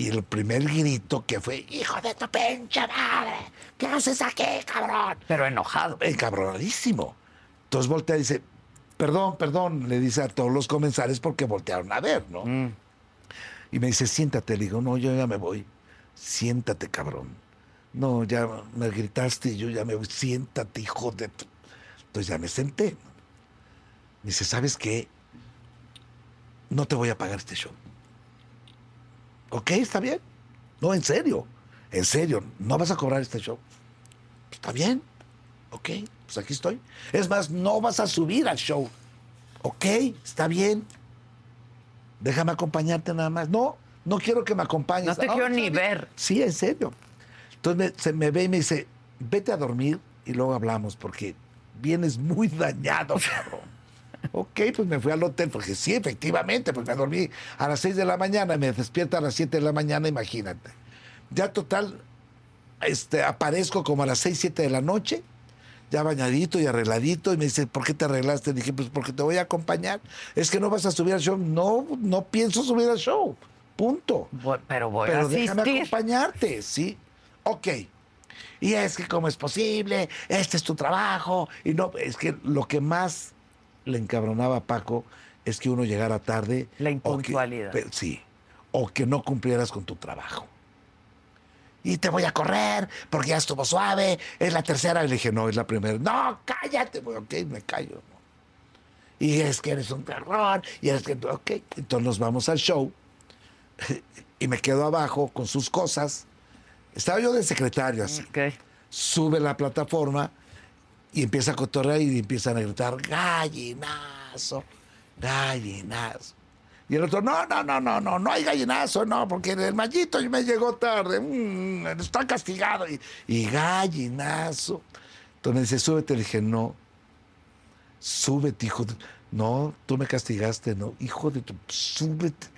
Y el primer grito que fue, hijo de tu pinche madre, ¿qué haces aquí, cabrón? Pero enojado. Encabronadísimo. Entonces voltea y dice, perdón, perdón, le dice a todos los comensales porque voltearon a ver, ¿no? Mm. Y me dice, siéntate. Le digo, no, yo ya me voy. Siéntate, cabrón. No, ya me gritaste y yo ya me voy. Siéntate, hijo de tu... Entonces ya me senté. Me dice, ¿sabes qué? No te voy a pagar este show. ¿Ok? ¿Está bien? No, en serio. En serio, no vas a cobrar este show. Está bien. Ok, pues aquí estoy. Es más, no vas a subir al show. Ok, está bien. Déjame acompañarte nada más. No, no quiero que me acompañes. No te "Ah, quiero está ni bien". ver. Sí, en serio. Entonces me, se me ve y me dice, vete a dormir y luego hablamos porque vienes muy dañado, cabrón. Ok, pues me fui al hotel porque sí, efectivamente, pues me dormí a las 6 de la mañana y me despierta a las 7 de la mañana, imagínate. Ya total, este, aparezco como a las 6, 7 de la noche, ya bañadito y arregladito, y me dice, ¿por qué te arreglaste? Dije, pues porque te voy a acompañar. Es que no vas a subir al show. No, no pienso subir al show. Punto. Voy- pero voy a déjame asistir. acompañarte, ¿sí? Ok. Y es que cómo es posible, este es tu trabajo. Y no, es que lo que más le encabronaba a Paco es que uno llegara tarde. La o que- impuntualidad. sí. O que no cumplieras con tu trabajo. Y te voy a correr porque ya estuvo suave. Es la tercera. Y le dije, no, es la primera. No, cállate. Bueno, ok, me callo. Y es que eres un terror. Y es que, ok. Entonces nos vamos al show y me quedo abajo con sus cosas. Estaba yo de secretario así. Ok. Sube la plataforma y empieza a cotorrear y empiezan a gritar, gallinazo, gallinazo. Y el otro, no, no, no, no, no, no hay gallinazo, no, porque el mallito me llegó tarde, mm, está castigado. Y, gallinazo. Entonces me dice, súbete. Le dije, no, súbete, hijo de... No, tú me castigaste, no, hijo de tu... Súbete.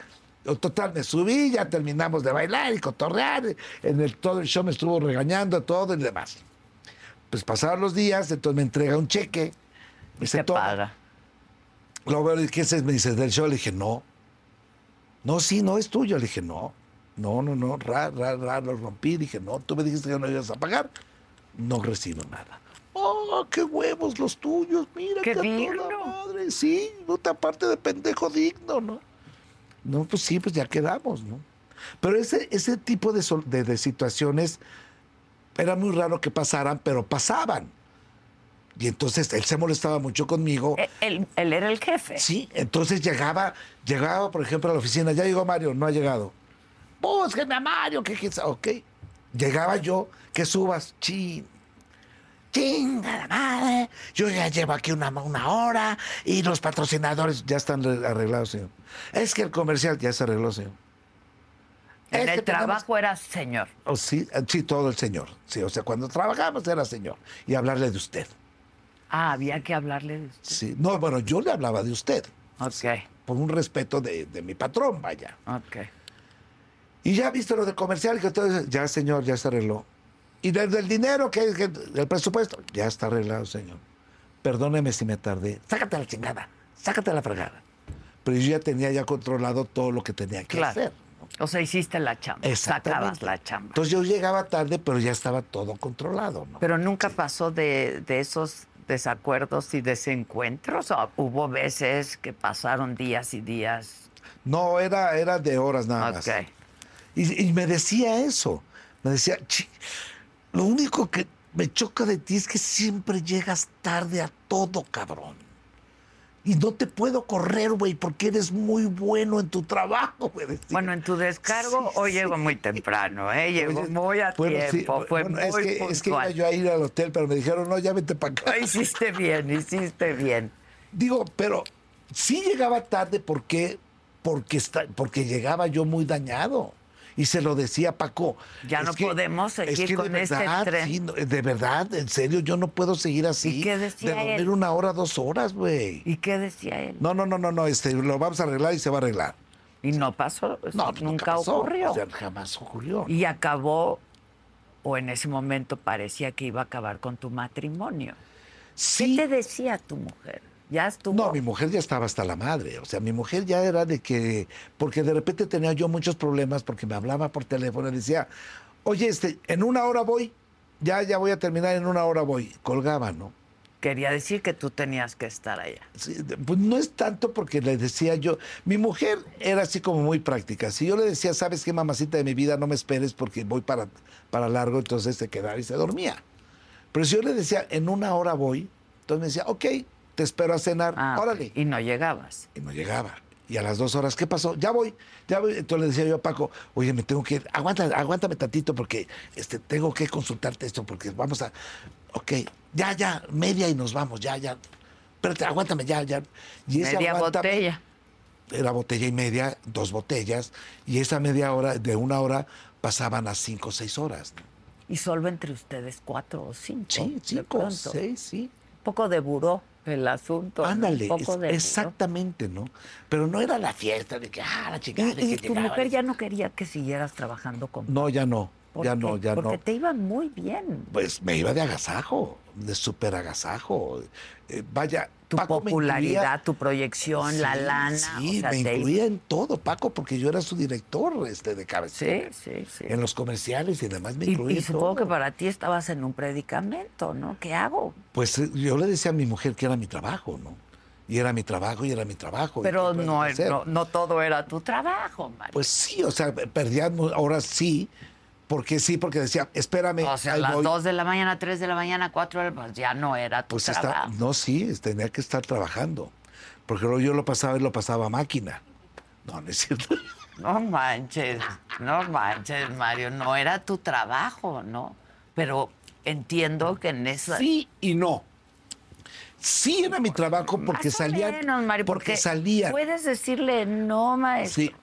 Total, me subí, ya terminamos de bailar y cotorrear. En el, todo el show me estuvo regañando, todo y demás. Pues pasaron los días, entonces me entrega un cheque. Me dice, Se paga. Lo veo, ¿qué es? Me dice, del show. Le dije, no. No, sí, no es tuyo. Le dije, no. No, no, no. Ra, ra, ra, lo rompí. Dije, no, tú me dijiste que no ibas a pagar. No recibo nada. Oh, qué huevos los tuyos. Mira, Qué toda digno. madre. Sí, otra parte de pendejo digno, ¿no? No, pues sí, pues ya quedamos, ¿no? Pero ese, ese tipo de, sol- de- de situaciones era muy raro que pasaran, pero pasaban. Y entonces él se molestaba mucho conmigo. Eh, Él, él era el jefe. Sí, entonces llegaba, llegaba, por ejemplo, a la oficina, ya llegó Mario, no ha llegado. Búsquenme a Mario, que quizá, ok. Llegaba yo, que subas, chin. Chinga la madre. Yo ya llevo aquí una, una hora y los patrocinadores ya están re- arreglados, señor. Es que el comercial ya se arregló, señor. En el tenemos- trabajo era señor. Oh, sí, eh, sí, todo el señor. Sí, o sea, cuando trabajamos era señor. Y hablarle de usted. Ah, había que hablarle de usted. Sí. No, bueno, yo le hablaba de usted. Ok, Por un respeto de, de mi patrón, vaya. ok. Y ya viste lo de comercial, que todo eso? ya señor, ya se arregló. Y desde el dinero, que, que el presupuesto, ya está arreglado, señor. Perdóneme si me tardé. Sácate la chingada, sácate la fregada. Pero yo ya tenía ya controlado todo lo que tenía que Claro. hacer. O sea, hiciste la chamba. Sacabas la chamba. Entonces yo llegaba tarde, pero ya estaba todo controlado, ¿no? Pero nunca pasó de, de esos desacuerdos y desencuentros. ¿O hubo veces que pasaron días y días. No, era, era de horas nada más. Y, y me decía eso. Me decía, "Chi, lo único que me choca de ti es que siempre llegas tarde a todo, cabrón. Y no te puedo correr, güey, porque eres muy bueno en tu trabajo, decía. Bueno, en tu descargo Sí, hoy sí. llegó muy temprano, ¿eh? Llegó Oye, muy a bueno, sí, tiempo. Fue bueno, muy es, que, es que iba yo a ir al hotel, pero me dijeron, no, ya vete para acá. Hiciste bien, hiciste bien. Digo, pero sí llegaba tarde porque, porque, está, porque llegaba yo muy dañado. Y se lo decía Paco. Ya es no podemos es seguir que con este verdad, tren. sí, de verdad, en serio, yo no puedo seguir así. ¿Y qué decía De dormir él? una hora, dos horas, güey. ¿Y qué decía él? No, no, no, no, no, este, lo vamos a arreglar y se va a arreglar. Y no pasó, No, pues, nunca pasó. ocurrió. O sea, jamás ocurrió. Y acabó, o en ese momento parecía que iba a acabar con tu matrimonio. sí, ¿Qué te decía tu mujer? Ya estuvo. No, mi mujer ya estaba hasta la madre. O sea, mi mujer ya era de que. Porque de repente tenía yo muchos problemas porque me hablaba por teléfono y decía, oye, este, en una hora voy. Ya, ya voy a terminar, en una hora voy. Colgaba, ¿no? Quería decir que tú tenías que estar allá. Sí, pues no es tanto porque le decía yo. Mi mujer era así como muy práctica. Si yo le decía, ¿sabes qué, mamacita de mi vida? No me esperes porque voy para, para largo, entonces se quedaba y se dormía. Pero si yo le decía, en una hora voy, entonces me decía, ok, te espero a cenar. Ah. Órale. Y no llegabas. Y no llegaba. Y a las dos horas, ¿qué pasó? Ya voy, ya voy. Entonces le decía yo a Paco, oye, me tengo que ir, aguanta, aguántame tantito porque este, tengo que consultarte esto porque vamos a, ok, ya, ya, media y nos vamos, ya, ya. Espérate, aguántame, ya, ya. Y Media botella. Era botella y media, dos botellas, y esa media hora, de una hora, pasaban a cinco o seis horas. Y solo entre ustedes cuatro o cinco. Sí, cinco, seis, sí. Un poco de buró el asunto. ¿no? Ándale, Un poco es- de exactamente, ¿no? Pero no era la fiesta de que, ah, la chingada. Y, y que tu mujer ya no quería que siguieras trabajando con No, ya no, ¿Por ya qué? no, ya Porque no. te iba muy bien. Pues me iba de agasajo, de súper agasajo. Eh, vaya, Tu Paco popularidad, incluía- tu proyección, la Sí, lana. Sí, o sea, me te- incluía en todo, Paco, porque yo era su director este, de Sí, cabecera. sí, sí. En los comerciales y demás me incluía y supongo todo. que para ti estabas en un predicamento, ¿no? ¿Qué hago? Pues eh, yo le decía a mi mujer que era mi trabajo, ¿no? Y era mi trabajo y era mi trabajo. ¿y Pero no, hacer? no, no todo era tu trabajo, Mario. Pues sí, o sea, perdíamos, ahora sí, porque sí, porque decía, espérame, o sea, a las voy. 2 de la mañana, 3 de la mañana, 4 de la pues ya no era tu Pues está, trabajo. no, sí, tenía que estar trabajando. Porque luego yo lo pasaba y lo pasaba a máquina. No, no es cierto. No manches, no manches, Mario, no era tu trabajo, ¿no? Pero entiendo que en esa... Sí y no. Sí era mi trabajo porque Más o salían. menos, Mario, porque salían. Puedes decirle no, maestro, Sí.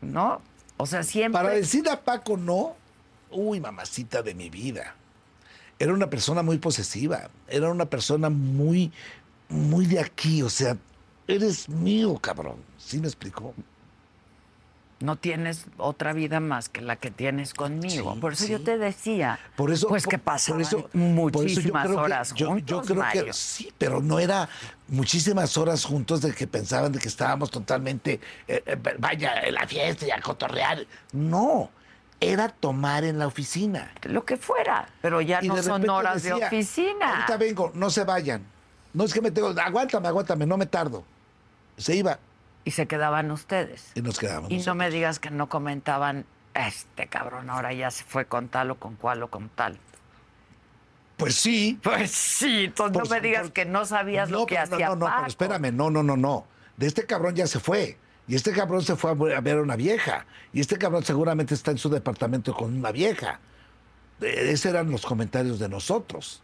¿no? O sea, siempre... Para decir a Paco no, uy, mamacita de mi vida. Era una persona muy posesiva. Era una persona muy, muy de aquí. O sea, eres mío, cabrón. ¿Sí me explicó? No tienes otra vida más que la que tienes conmigo. Sí, por eso yo te decía, Por eso, pues que por- pasaban por eso- por eso yo muchísimas que- horas yo, juntos, yo creo Mario. que sí, pero no era muchísimas horas juntos de que pensaban de que estábamos totalmente, eh, eh, vaya, en la fiesta y a cotorrear. No, era tomar en la oficina. Lo que fuera, pero ya Y no son horas de oficina. Ahorita vengo, no se vayan. No es que me tengo, aguántame, aguántame, no me tardo. Se iba Y se quedaban ustedes. y nos quedábamos. Y no me digas que no comentaban, este cabrón ahora ya se fue con tal o con cual o con tal. Pues sí. Pues sí, entonces Por no me digas que no sabías no, lo que no, hacía no, no, Paco. pero espérame, no, no, no, no. De este cabrón ya se fue. Y este cabrón se fue a ver- a una vieja. Y este cabrón seguramente está en su departamento con una vieja. Eh, Esos eran los comentarios de nosotros.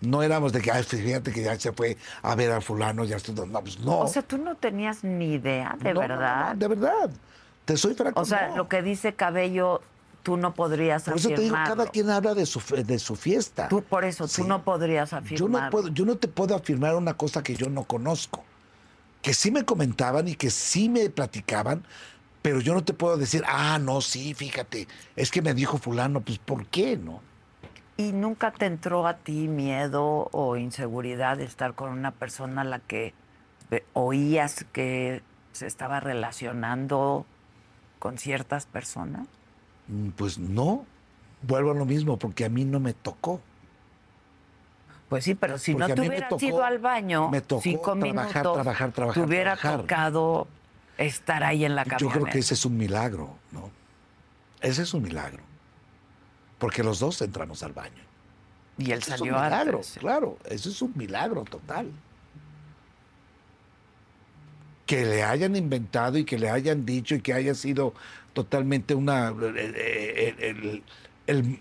No éramos de que, ay, fíjate que ya se fue a ver a fulano, ya estoy... No, pues no. O sea, tú no tenías ni idea, de No, no, no, verdad. no, de verdad. Te soy franco. o sea, lo que dice Cabello, tú no podrías Por eso te digo, cada quien habla de su, de su fiesta. Tú, por eso, tú Sí. no podrías Yo afirmarlo. no, puedo, yo no te puedo afirmar una cosa que yo no conozco. Que sí me comentaban y que sí me platicaban, pero yo no te puedo decir, ah, no, sí, fíjate, es que me dijo fulano, pues ¿por qué no? ¿Y nunca te entró a ti miedo o inseguridad de estar con una persona a la que oías que se estaba relacionando con ciertas personas? Mm, Pues no, vuelvo a lo mismo, porque a mí no me tocó. Pues sí, pero si Porque no te hubieras tocó- ido al baño me tocó cinco trabajar, minutos, trabajar, trabajar, te hubiera trabajar. tocado estar ahí en la Yo camioneta. creo que ese es un milagro, ¿no? Ese es un milagro. Porque los dos entramos al baño. Y él Ese es salió un milagro, antes. claro, eso es un milagro total. Que le hayan inventado y que le hayan dicho y que haya sido totalmente una el, el- el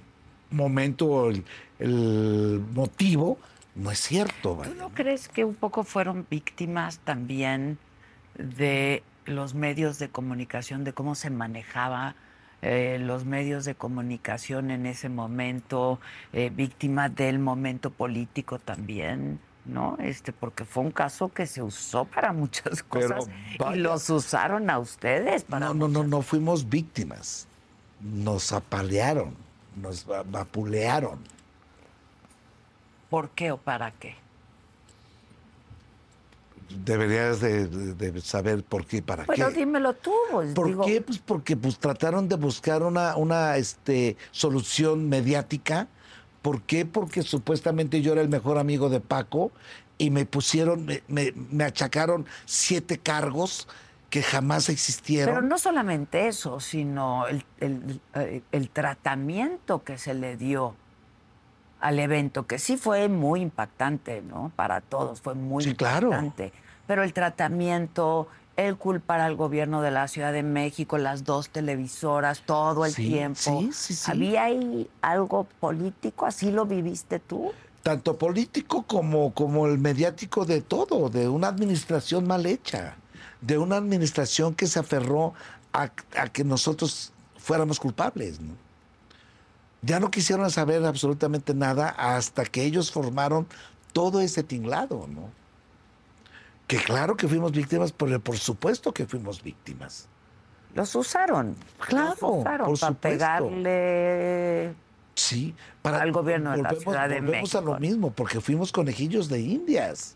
momento o el, el motivo, no es cierto. ¿Tú vaya, no ¿no? crees que un poco fueron víctimas también de los medios de comunicación, de cómo se manejaba eh, los medios de comunicación en ese momento, eh, víctima del momento político también? ¿No? Este, porque fue un caso que se usó para muchas cosas y los usaron a ustedes para No, no, no, muchas- no fuimos víctimas. Nos apalearon, nos va- vapulearon. ¿Por qué o para qué? Deberías de, de- de saber por qué y para Bueno, qué. dímelo tú. pues, ¿Por digo, qué? Pues porque pues, trataron de buscar una, una este, solución mediática. ¿Por qué? Porque supuestamente yo era el mejor amigo de Paco y me pusieron, me, me- me achacaron siete cargos que jamás existieron. Pero no solamente eso, sino el, el- el tratamiento que se le dio al evento, que sí fue muy impactante, ¿no? Para todos, fue muy Sí, claro. impactante. Pero el tratamiento, el culpar al gobierno de la Ciudad de México, las dos televisoras, todo el Sí, tiempo. sí, sí, sí. ¿Había ahí algo político? ¿Así lo viviste tú? tanto político como, como el mediático de todo, de una administración mal hecha, de una administración que se aferró a, a que nosotros fuéramos culpables. ¿no? Ya no quisieron saber absolutamente nada hasta que ellos formaron todo ese tinglado, ¿no? Que claro que fuimos víctimas, pero por supuesto que fuimos víctimas. Los usaron. Claro, los usaron por para supuesto. pegarle Sí, Al gobierno de la Ciudad de volvemos a México. lo mismo, porque fuimos conejillos de indias.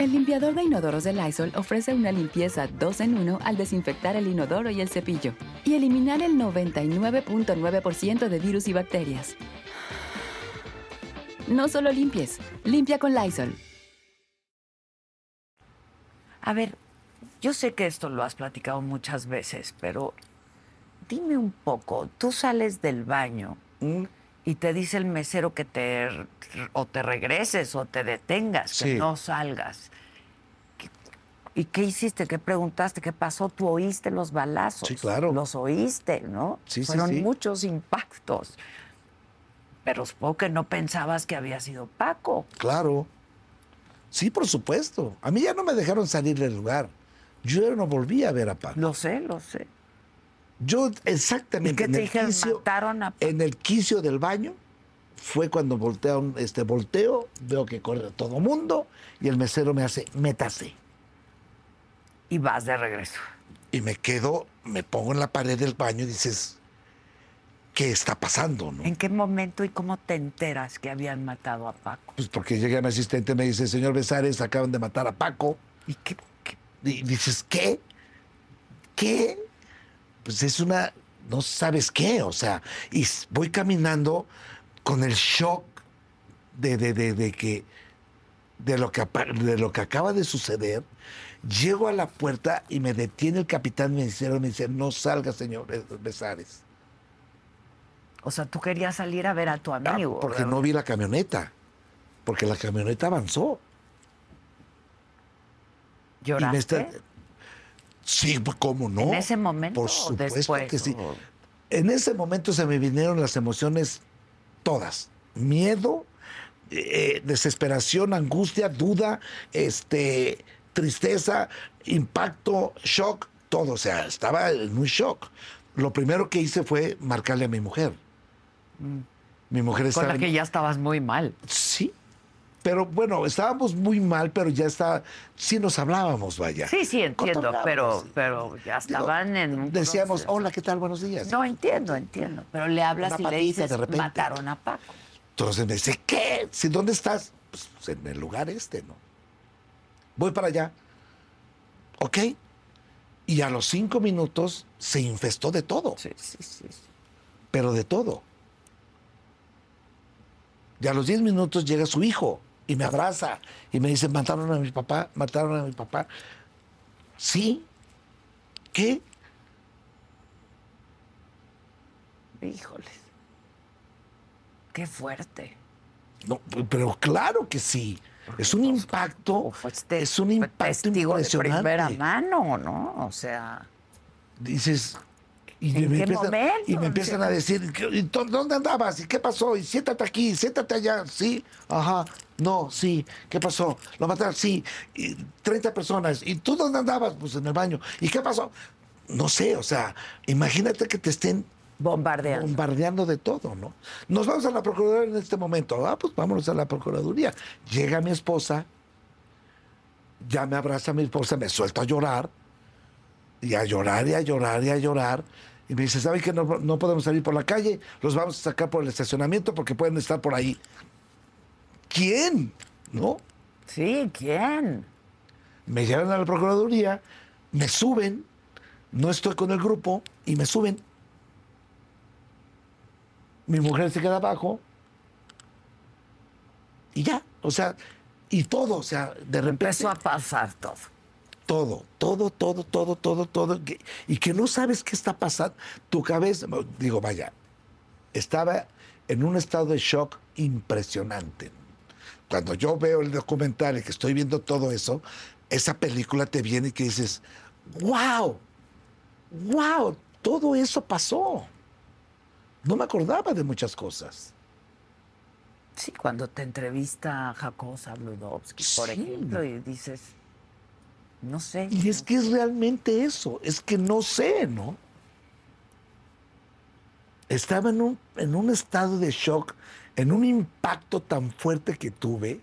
El limpiador de inodoros de Lysol ofrece una limpieza 2 en 1 al desinfectar el inodoro y el cepillo y eliminar el 99.9% de virus y bacterias. No solo limpies, limpia con Lysol. A ver, yo sé que esto lo has platicado muchas veces, pero dime un poco, tú sales del baño Mm, y te dice el mesero que te o te regreses o te detengas, que Sí. no salgas. ¿Qué- ¿Y qué hiciste? ¿Qué preguntaste? ¿Qué pasó? Tú oíste los balazos. Sí, claro. Los oíste, ¿no? Sí, sí, Fueron sí. muchos impactos. Pero supongo que no pensabas que había sido Paco. Claro. Sí, por supuesto. A mí ya no me dejaron salir del lugar. Yo no volví a ver a Paco. Lo sé, lo sé. Yo ¿Y exactamente qué en te el dijeron? quicio- ¿Mataron a en el quicio del baño fue cuando volteo, este, volteo, veo que corre todo mundo y el mesero me hace, métase. Y vas de regreso. Y me quedo, me pongo en la pared del baño y dices, ¿qué está pasando? No? ¿En qué momento y cómo te enteras que habían matado a Paco? Pues porque llega mi asistente y me dice, señor Besares, acaban de matar a Paco. ¿Y qué, qué- Y dices, ¿qué? ¿Qué? Pues es una, no sabes qué, o sea, y voy caminando con el shock de, de, de, de que, de lo que, de lo que acaba de suceder. Llego a la puerta y me detiene el capitán ministerial y me dice, no salga, señor Besares. O sea, tú querías salir a ver a tu Ah, amigo. porque ¿verdad? no vi la camioneta, porque la camioneta avanzó. Y me ¿Lloraste? está- Sí, pues, ¿cómo no? ¿En ese momento Por supuesto después, que sí. En ese momento se me vinieron las emociones todas. Miedo, eh, desesperación, angustia, duda, este, tristeza, impacto, shock, todo. O sea, estaba en un shock. Lo primero que hice fue marcarle a mi mujer. Mi mujer Con estaba... la en- que ya estabas muy mal. Sí. Pero bueno, estábamos muy mal, pero ya está, sí nos hablábamos, vaya. Sí, sí, entiendo, pero, pero ya Digo, estaban en un Decíamos, proceso. hola, ¿qué tal? Buenos días. No, entiendo, entiendo. Pero le hablas Una y le dices, de repente. mataron a Paco. Entonces me dice, ¿qué? ¿Sí, ¿Dónde estás? Pues, en el lugar este, ¿no? Voy para allá. ¿Ok? Y a los cinco minutos se infestó de todo, sí, sí. sí. pero de todo. Y a los diez minutos llega su hijo y me abraza y me dice, mataron a mi papá, mataron a mi papá. Sí. ¿Qué? Híjoles. Qué fuerte. No, pero claro que sí. Es un impacto, este- es un impacto testigo de impresionante. primera mano, ¿no? O sea, dices y ¿En me qué empiezan, momento? y me empiezan a decir ¿qué- y to- dónde andabas y qué pasó y siéntate aquí siéntate allá sí ajá no sí qué pasó lo mataron sí y 30 personas y tú dónde andabas pues en el baño y qué pasó no sé o sea imagínate que te estén bombardeando. bombardeando de todo, ¿no? Nos vamos a la Procuraduría en este momento. Ah, pues vámonos a la Procuraduría. Llega mi esposa, ya me abraza mi esposa, me suelta a llorar, y a llorar, y a llorar, y a llorar. Y me dice, ¿saben que no, no podemos salir por la calle? Los vamos a sacar por el estacionamiento porque pueden estar por ahí. ¿Quién? ¿No? Sí, ¿quién? Me llevan a la Procuraduría, me suben, no estoy con el grupo, y me suben. Mi mujer se queda abajo. Y ya, o sea, y todo, o sea, de repente. Empezó a pasar todo. Todo, todo, todo, todo, todo, todo. y que no sabes qué está pasando. Tu cabeza, digo, vaya, estaba en un estado de shock impresionante. Cuando yo veo el documental y que estoy viendo todo eso, esa película te viene y que dices, wow, wow, todo eso pasó. No me acordaba de muchas cosas. Sí, cuando te entrevista Jacob Zabludovsky, por Sí. ejemplo, y dices, no sé. Y es que es realmente eso, es que no sé, ¿no? Estaba en un, en un estado de shock, en un impacto tan fuerte que tuve,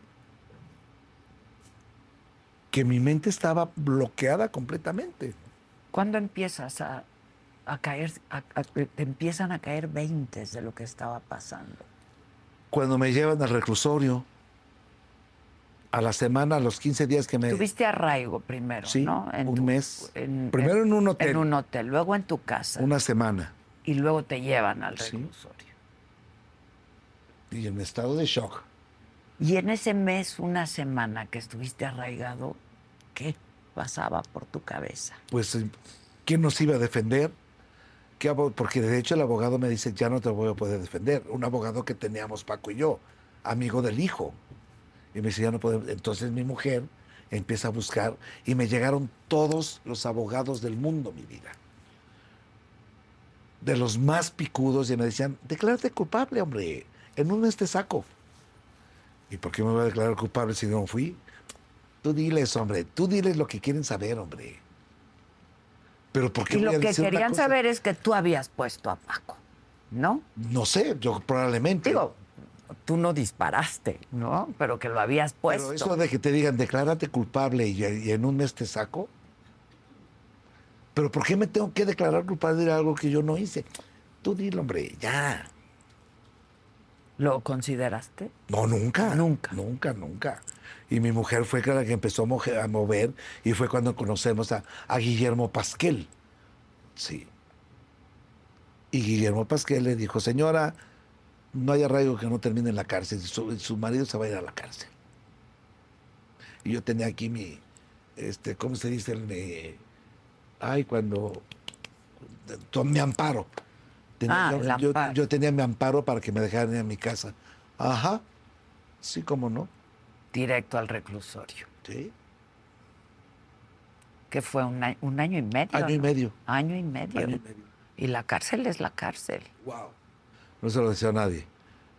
que mi mente estaba bloqueada completamente. ¿Cuándo empiezas a, a caer, a- a- te empiezan a caer veintes de lo que estaba pasando? Cuando me llevan al reclusorio, a la semana, a los 15 días que me... Tuviste arraigo primero, Sí, ¿no? un mes. Primero en un hotel. En un hotel, luego en tu casa. Una semana. Y luego te llevan al Sí. Y en estado de shock. Y en ese mes, una semana que estuviste arraigado, ¿qué pasaba por tu cabeza? pues eh, quién nos iba a defender, ¿Qué porque de hecho el abogado me dice, ya no te voy a poder defender. Un abogado que teníamos Paco y yo, amigo del hijo. Y me dice, ya no puedo. Entonces mi mujer empieza a buscar y me llegaron todos los abogados del mundo, mi vida. De los más picudos y me decían, declárate culpable, hombre, en un este saco. ¿Y por qué me voy a declarar culpable si no fui? Tú diles, hombre, tú diles lo que quieren saber, hombre. Pero ¿por qué Y voy a lo que decir querían saber es que tú habías puesto a Paco, ¿no? No sé, yo probablemente. Digo, tú no disparaste, ¿no? Pero que lo habías puesto. Pero eso de que te digan, declárate culpable y, y en un mes te saco. Pero ¿por qué me tengo que declarar culpable de algo que yo no hice? Tú dilo, hombre, ya. ¿Lo consideraste? No, nunca. Nunca. Nunca, nunca. Y mi mujer fue la que empezó a, mover y fue cuando conocemos a, a Guillermo Pasquel. Sí. Y Guillermo Pasquel le dijo, señora, no hay arraigo que no termine en la cárcel. Su, su marido se va a ir a la cárcel. Y yo tenía aquí mi, este, ¿cómo se dice? El, mi- ay, cuando, mi amparo. Tenía- Ah, yo, tenía mi amparo para que me dejaran ir a mi casa. Ajá. Sí, cómo no. Directo al reclusorio. Sí. Que fue un año, un año y medio. Año y medio. Año y medio. Año y medio. Y la cárcel es la cárcel. Wow. No se lo decía a nadie.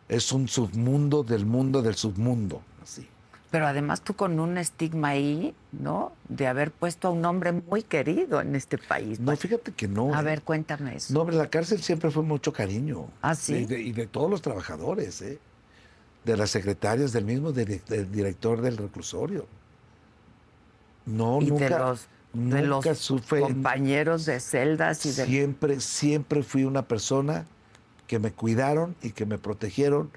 Es un submundo del mundo del submundo. Así. Pero además tú con un estigma ahí, ¿no? De haber puesto a un hombre muy querido en este país. No, fíjate que no. a ¿eh? ver, cuéntame eso. No, hombre, la cárcel siempre fue mucho cariño. ¿Ah, sí? Y de, y de todos los trabajadores, ¿eh? De las secretarias, del mismo del director del reclusorio. No, y nunca. de los, de los nunca supe- compañeros de celdas y de... Siempre, siempre fui una persona que me cuidaron y que me protegieron,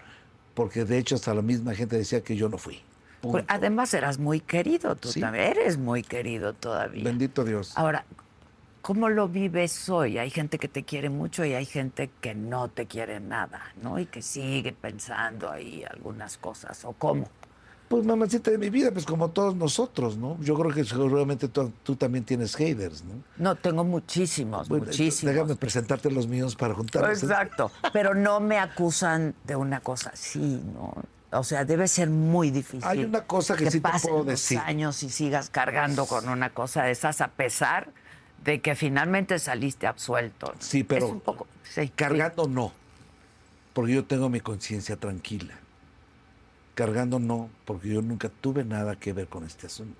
porque de hecho hasta la misma gente decía que yo no fui. Pues, Punto. además eras muy querido, tú Sí. también eres muy querido todavía. Bendito Dios. Ahora, ¿cómo lo vives hoy? Hay gente que te quiere mucho y hay gente que no te quiere nada, ¿no? Y que sigue pensando ahí algunas cosas. ¿O cómo? Pues mamacita de mi vida, pues como todos nosotros, ¿no? Yo creo que seguramente tú, tú también tienes haters, ¿no? No, tengo muchísimos, Bueno, muchísimos. Déjame presentarte los míos para juntarlos. ¿eh? Exacto. Pero no me acusan de una cosa así, ¿no? O sea, debe ser muy difícil. Hay una cosa que sí te puedo decir. años y sigas cargando con una cosa de esas a pesar de que finalmente saliste absuelto. Sí, pero Es un poco, sí, Cargando no, porque yo tengo mi conciencia tranquila. Cargando no, porque yo nunca tuve nada que ver con este asunto.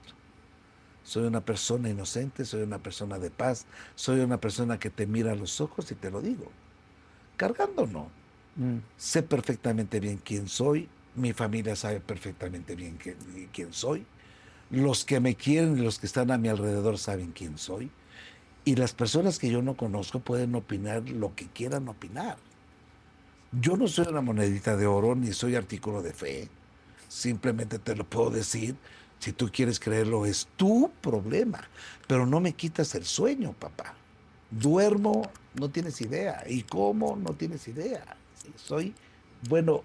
Soy una persona inocente, soy una persona de paz, soy una persona que te mira a los ojos y te lo digo. Cargando no. Mm. Sé perfectamente bien quién soy, mi familia sabe perfectamente bien quién, soy, los que me quieren y los que están a mi alrededor saben quién soy, y las personas que yo no conozco pueden opinar lo que quieran opinar. Yo no soy una monedita de oro ni soy artículo de fe, simplemente te lo puedo decir, si tú quieres creerlo es tu problema, pero no me quitas el sueño, papá. Duermo, no tienes idea, y como, no tienes idea. Soy, bueno,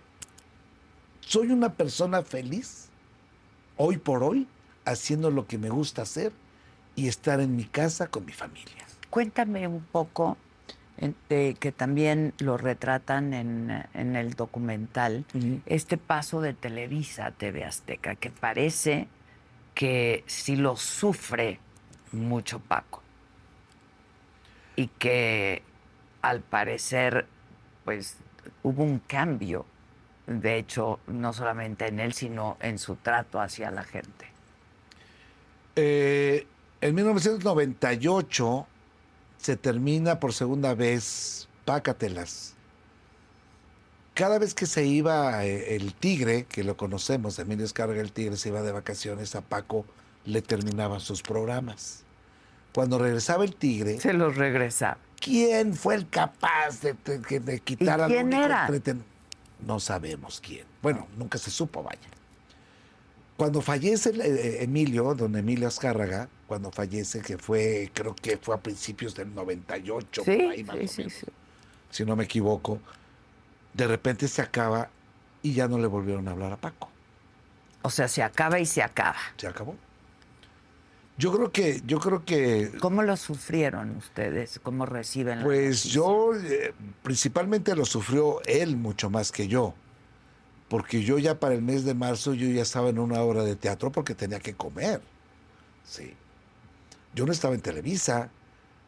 soy una persona feliz, hoy por hoy, haciendo lo que me gusta hacer y estar en mi casa con mi familia. Cuéntame un poco, de- que también lo retratan en, en el documental, este paso de Televisa a TV Azteca, que parece que sí lo sufre mucho Paco. Y que al parecer, pues, hubo un cambio, de hecho, no solamente en él, sino en su trato hacia la gente. Eh, en 1998 se termina por segunda vez Pácatelas. Cada vez que se iba eh, el tigre, que lo conocemos, Emilio Escarga el tigre, se iba de vacaciones, a Paco le terminaban sus programas. Cuando regresaba el tigre, Se los regresa. ¿quién fue el capaz de, de- de quitar ¿Y quién era? entreten- No sabemos quién. Bueno, nunca se supo, vaya. Cuando fallece el, eh, Emilio, don Emilio Azcárraga, cuando fallece, que fue, creo que fue a principios del 98, por ahí más o sí, menos, sí. si no me equivoco, de repente se acaba y ya no le volvieron a hablar a Paco. O sea, se acaba y se acaba. Se acabó. Yo creo que, yo creo que ¿Cómo lo sufrieron ustedes? ¿Cómo reciben la Pues noticia? yo, eh, principalmente lo sufrió él mucho más que yo, porque yo ya para el mes de marzo yo ya estaba en una obra de teatro porque tenía que comer. Sí. Yo no estaba en Televisa,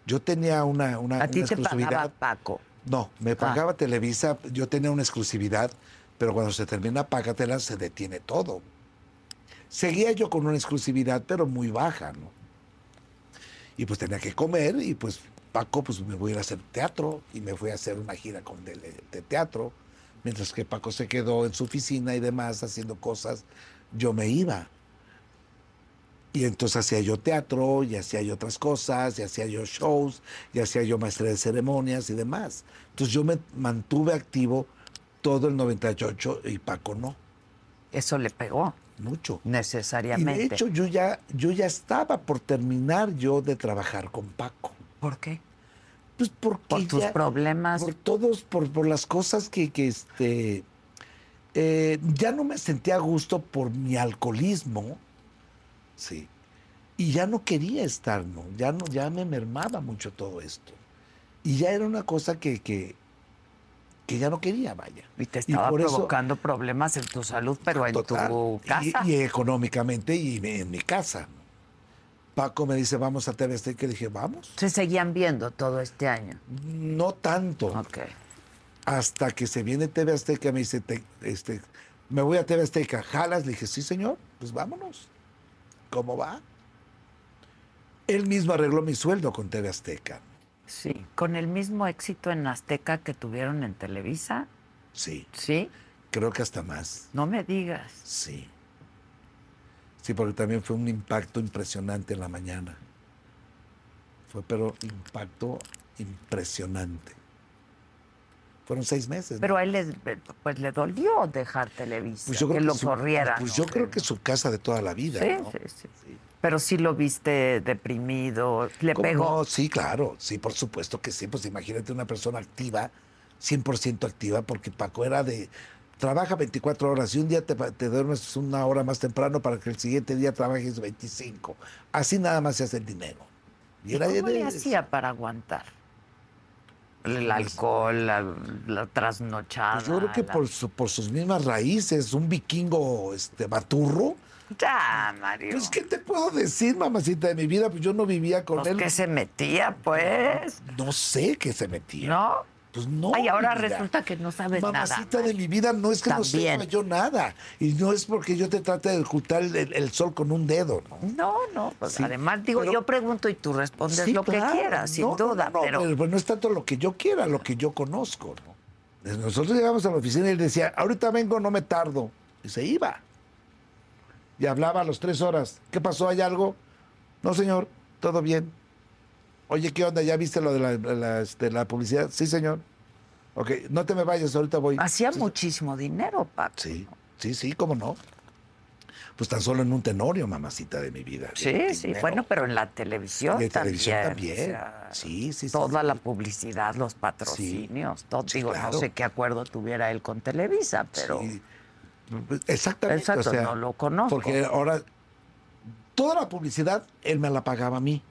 yo tenía una, una, A ti te pagaba exclusividad. Paco. No, me pagaba Televisa, yo tenía una exclusividad, pero cuando se termina Págatela se detiene todo. Seguía yo con una exclusividad, pero muy baja, ¿no? Y pues tenía que comer y pues Paco, pues me voy a ir a hacer teatro y me fui a hacer una gira con de, de teatro, mientras que Paco se quedó en su oficina y demás haciendo cosas, yo me iba. Y entonces hacía yo teatro, y hacía yo otras cosas, y hacía yo shows, y hacía yo maestría de ceremonias y demás. Entonces yo me mantuve activo todo el 98 y Paco no, Eso le pegó, mucho. Y necesariamente. de hecho yo ya, yo ya estaba por terminar yo de trabajar con Paco. ¿Por qué? Pues porque Por tus ya- problemas. por todos, por, por las cosas que, que este, eh, ya no me sentía a gusto por mi alcoholismo, sí, y ya no quería estar, ¿no? Ya, no, ya me mermaba mucho todo esto. Y ya era una cosa que, que, que ya no quería, vaya. Y te estaba por eso- provocando problemas en tu salud, pero en Total. tu casa. Y, económicamente y en mi casa. Paco me dice, vamos a TV Azteca. Y dije, vamos. Se seguían viendo todo este año. No tanto. Ok. hasta que se viene TV Azteca, me dice, "Te- este, me voy a TV Azteca, ¿jalas? Le dije, sí, señor, pues vámonos. ¿Cómo va? Él mismo arregló mi sueldo con TV Azteca. Sí. Con el mismo éxito en Azteca que tuvieron en Televisa. Sí, Sí. creo que hasta más. No me digas. Sí. Sí, porque también fue un impacto impresionante en la mañana. Fue, pero impacto impresionante. Fueron seis meses. ¿no? Pero a él les, pues le dolió dejar Televisa. Pues yo creo que lo su- corrieran. Pues ¿no? yo creo que su casa de toda la vida. Sí, ¿no? sí, sí. Pero sí lo viste deprimido. Le ¿Cómo pegó. no? Sí, claro, sí, por supuesto que sí. Pues imagínate una persona activa, 100% activa, porque Paco era de. Trabaja 24 horas y un día te, te duermes una hora más temprano para que el siguiente día trabajes 25. Así nada más se hace el dinero. Y era ¿Cómo le hacía para aguantar? El alcohol, la, la trasnochada. pues yo creo que la- por, su- por sus mismas raíces, un vikingo este, baturro. Ya, Mario. Pues, ¿qué te puedo decir, mamacita de mi vida? Pues yo no vivía con Pues él. que se metía, pues. No sé qué se metía. ¿No? Pues no. Ay, ahora resulta que no sabes nada. Mamacita de mi vida, no es que También. no sepa yo nada. Y no es porque yo te trate de ocultar el, el sol con un dedo, ¿no? No, no, pues Sí, además digo, pero- yo pregunto y tú respondes Sí, lo claro. que quieras, sin No, duda, no, no, pero pues no es tanto lo que yo quiera, lo que yo conozco, ¿no? Nosotros llegamos a la oficina y él decía, ahorita vengo, no me tardo. Y se iba. Y hablaba a las tres horas. ¿Qué pasó? ¿Hay algo? No, señor, todo bien. Oye, ¿qué onda? ¿Ya viste lo de la, la- este, la publicidad? Sí, señor. Ok, no te me vayas, ahorita voy. hacía Sí, muchísimo dinero, Paco. Sí, sí, sí, cómo no. Pues tan solo en un tenorio, mamacita de mi vida. Sí, de sí, dinero. bueno, pero en la televisión Y en también. televisión o también. sea, Sí, sí, sí, Toda sí. la publicidad, los patrocinios, todo. Digo, claro. no sé qué acuerdo tuviera él con Televisa, pero Sí. Exactamente. Exacto, o sea, no lo conozco. Porque ahora, toda la publicidad, él me la pagaba a mí.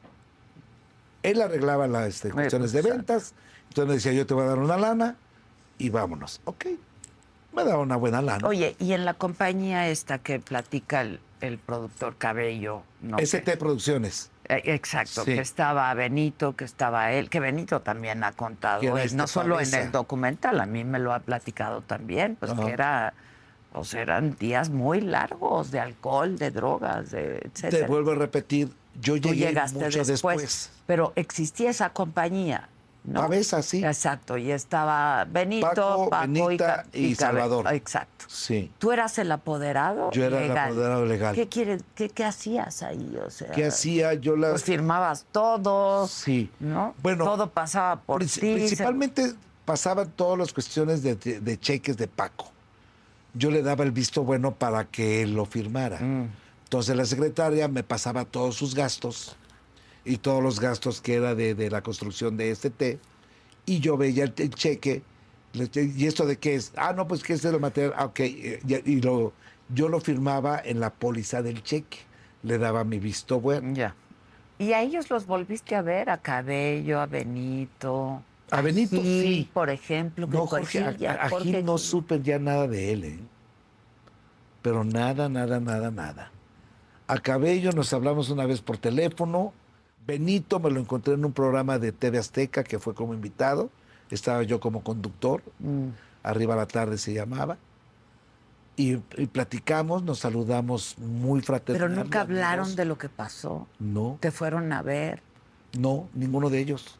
Él arreglaba las este, cuestiones de ventas. Entonces me decía, yo te voy a dar una lana y vámonos. Ok. Me daba una buena lana. Oye, y en la compañía esta que platica el, el productor Cabello, ¿no? ST Que- Producciones. eh, Exacto, Sí. que estaba Benito, que estaba él, que Benito también ha contado, y no solo en el documental, a mí me lo ha platicado también, pues que era, pues eran días muy largos de alcohol, de drogas, de Te etcétera. vuelvo a repetir, yo Tú llegué llegaste mucho después, después. pero existía esa compañía, ¿no? Cabeza, sí. Exacto, y estaba Benito, Paco, Benita y Salvador. Exacto. Sí. Tú eras el apoderado Yo era el apoderado legal. ¿Qué, quiere, qué, qué hacías ahí? O sea, ¿Qué hacía? Yo la... Pues firmabas todo, Sí. ¿no? Bueno, todo pasaba por ti. se- Principalmente pasaban todas las cuestiones de, de- de cheques de Paco. Yo le daba el visto bueno para que él lo firmara. Mm. Entonces la secretaria me pasaba todos sus gastos y todos los gastos que era de, de la construcción de este té y yo veía el, el cheque. le- ¿Y esto de qué es? Ah, no, pues que es de lo material. Ah, ok. eh, Y, y lo, yo lo firmaba en la póliza del cheque. Le daba mi visto bueno. Ya. ¿Y a ellos los volviste a ver? A Cabello, a Benito. A Benito, Gil, sí. por ejemplo. No, Jorge, a, Gil ya- a- a Jorge Gil no supe ya nada de él, ¿eh? Pero nada, nada, nada, nada. A Cabello nos hablamos una vez por teléfono. Benito me lo encontré en un programa de TV Azteca que fue como invitado. Estaba yo como conductor. Mm. Arriba a la tarde se llamaba. Y, y platicamos, nos saludamos muy Pero fraternalmente. nunca hablaron de lo que pasó. No, Te fueron a ver. no, ninguno de ellos.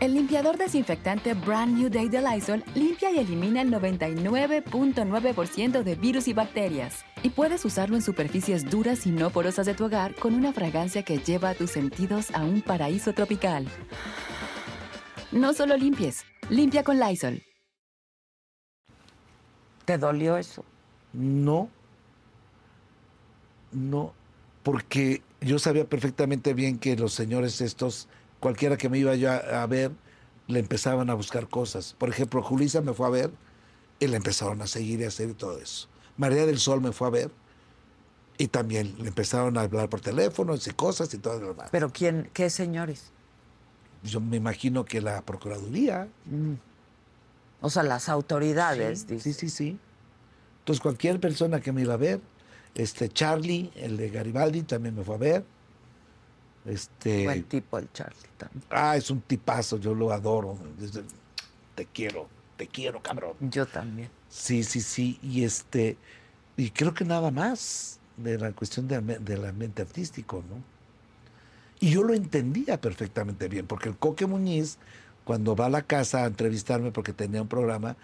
El limpiador desinfectante Brand New Day de Lysol limpia y elimina el 99.9% de virus y bacterias. Y puedes usarlo en superficies duras y no porosas de tu hogar con una fragancia que lleva a tus sentidos a un paraíso tropical. No solo limpies, limpia con Lysol. ¿Te dolió eso? No. No. Porque yo sabía perfectamente bien que los señores estos, cualquiera que me iba yo a, a ver, le empezaban a buscar cosas. Por ejemplo, Julisa me fue a ver y le empezaron a seguir y a hacer todo eso. María del Sol me fue a ver y también le empezaron a hablar por teléfono y cosas y todo lo demás. ¿Pero quién? ¿Qué señores? Yo me imagino que la Procuraduría. O sea, las autoridades, Sí, sí, sí, sí. Entonces cualquier persona que me iba a ver, este Charlie, el de Garibaldi, también me fue a ver. Este, Buen tipo el Charlie también. ah, es un tipazo, yo lo adoro. Te quiero, te quiero, cabrón. Yo también. Sí, sí, sí. Y este, y creo que nada más de la cuestión de del ambiente artístico, ¿no? Y yo lo entendía perfectamente bien, porque el Coque Muñiz, cuando va a la casa a entrevistarme porque tenía un programa,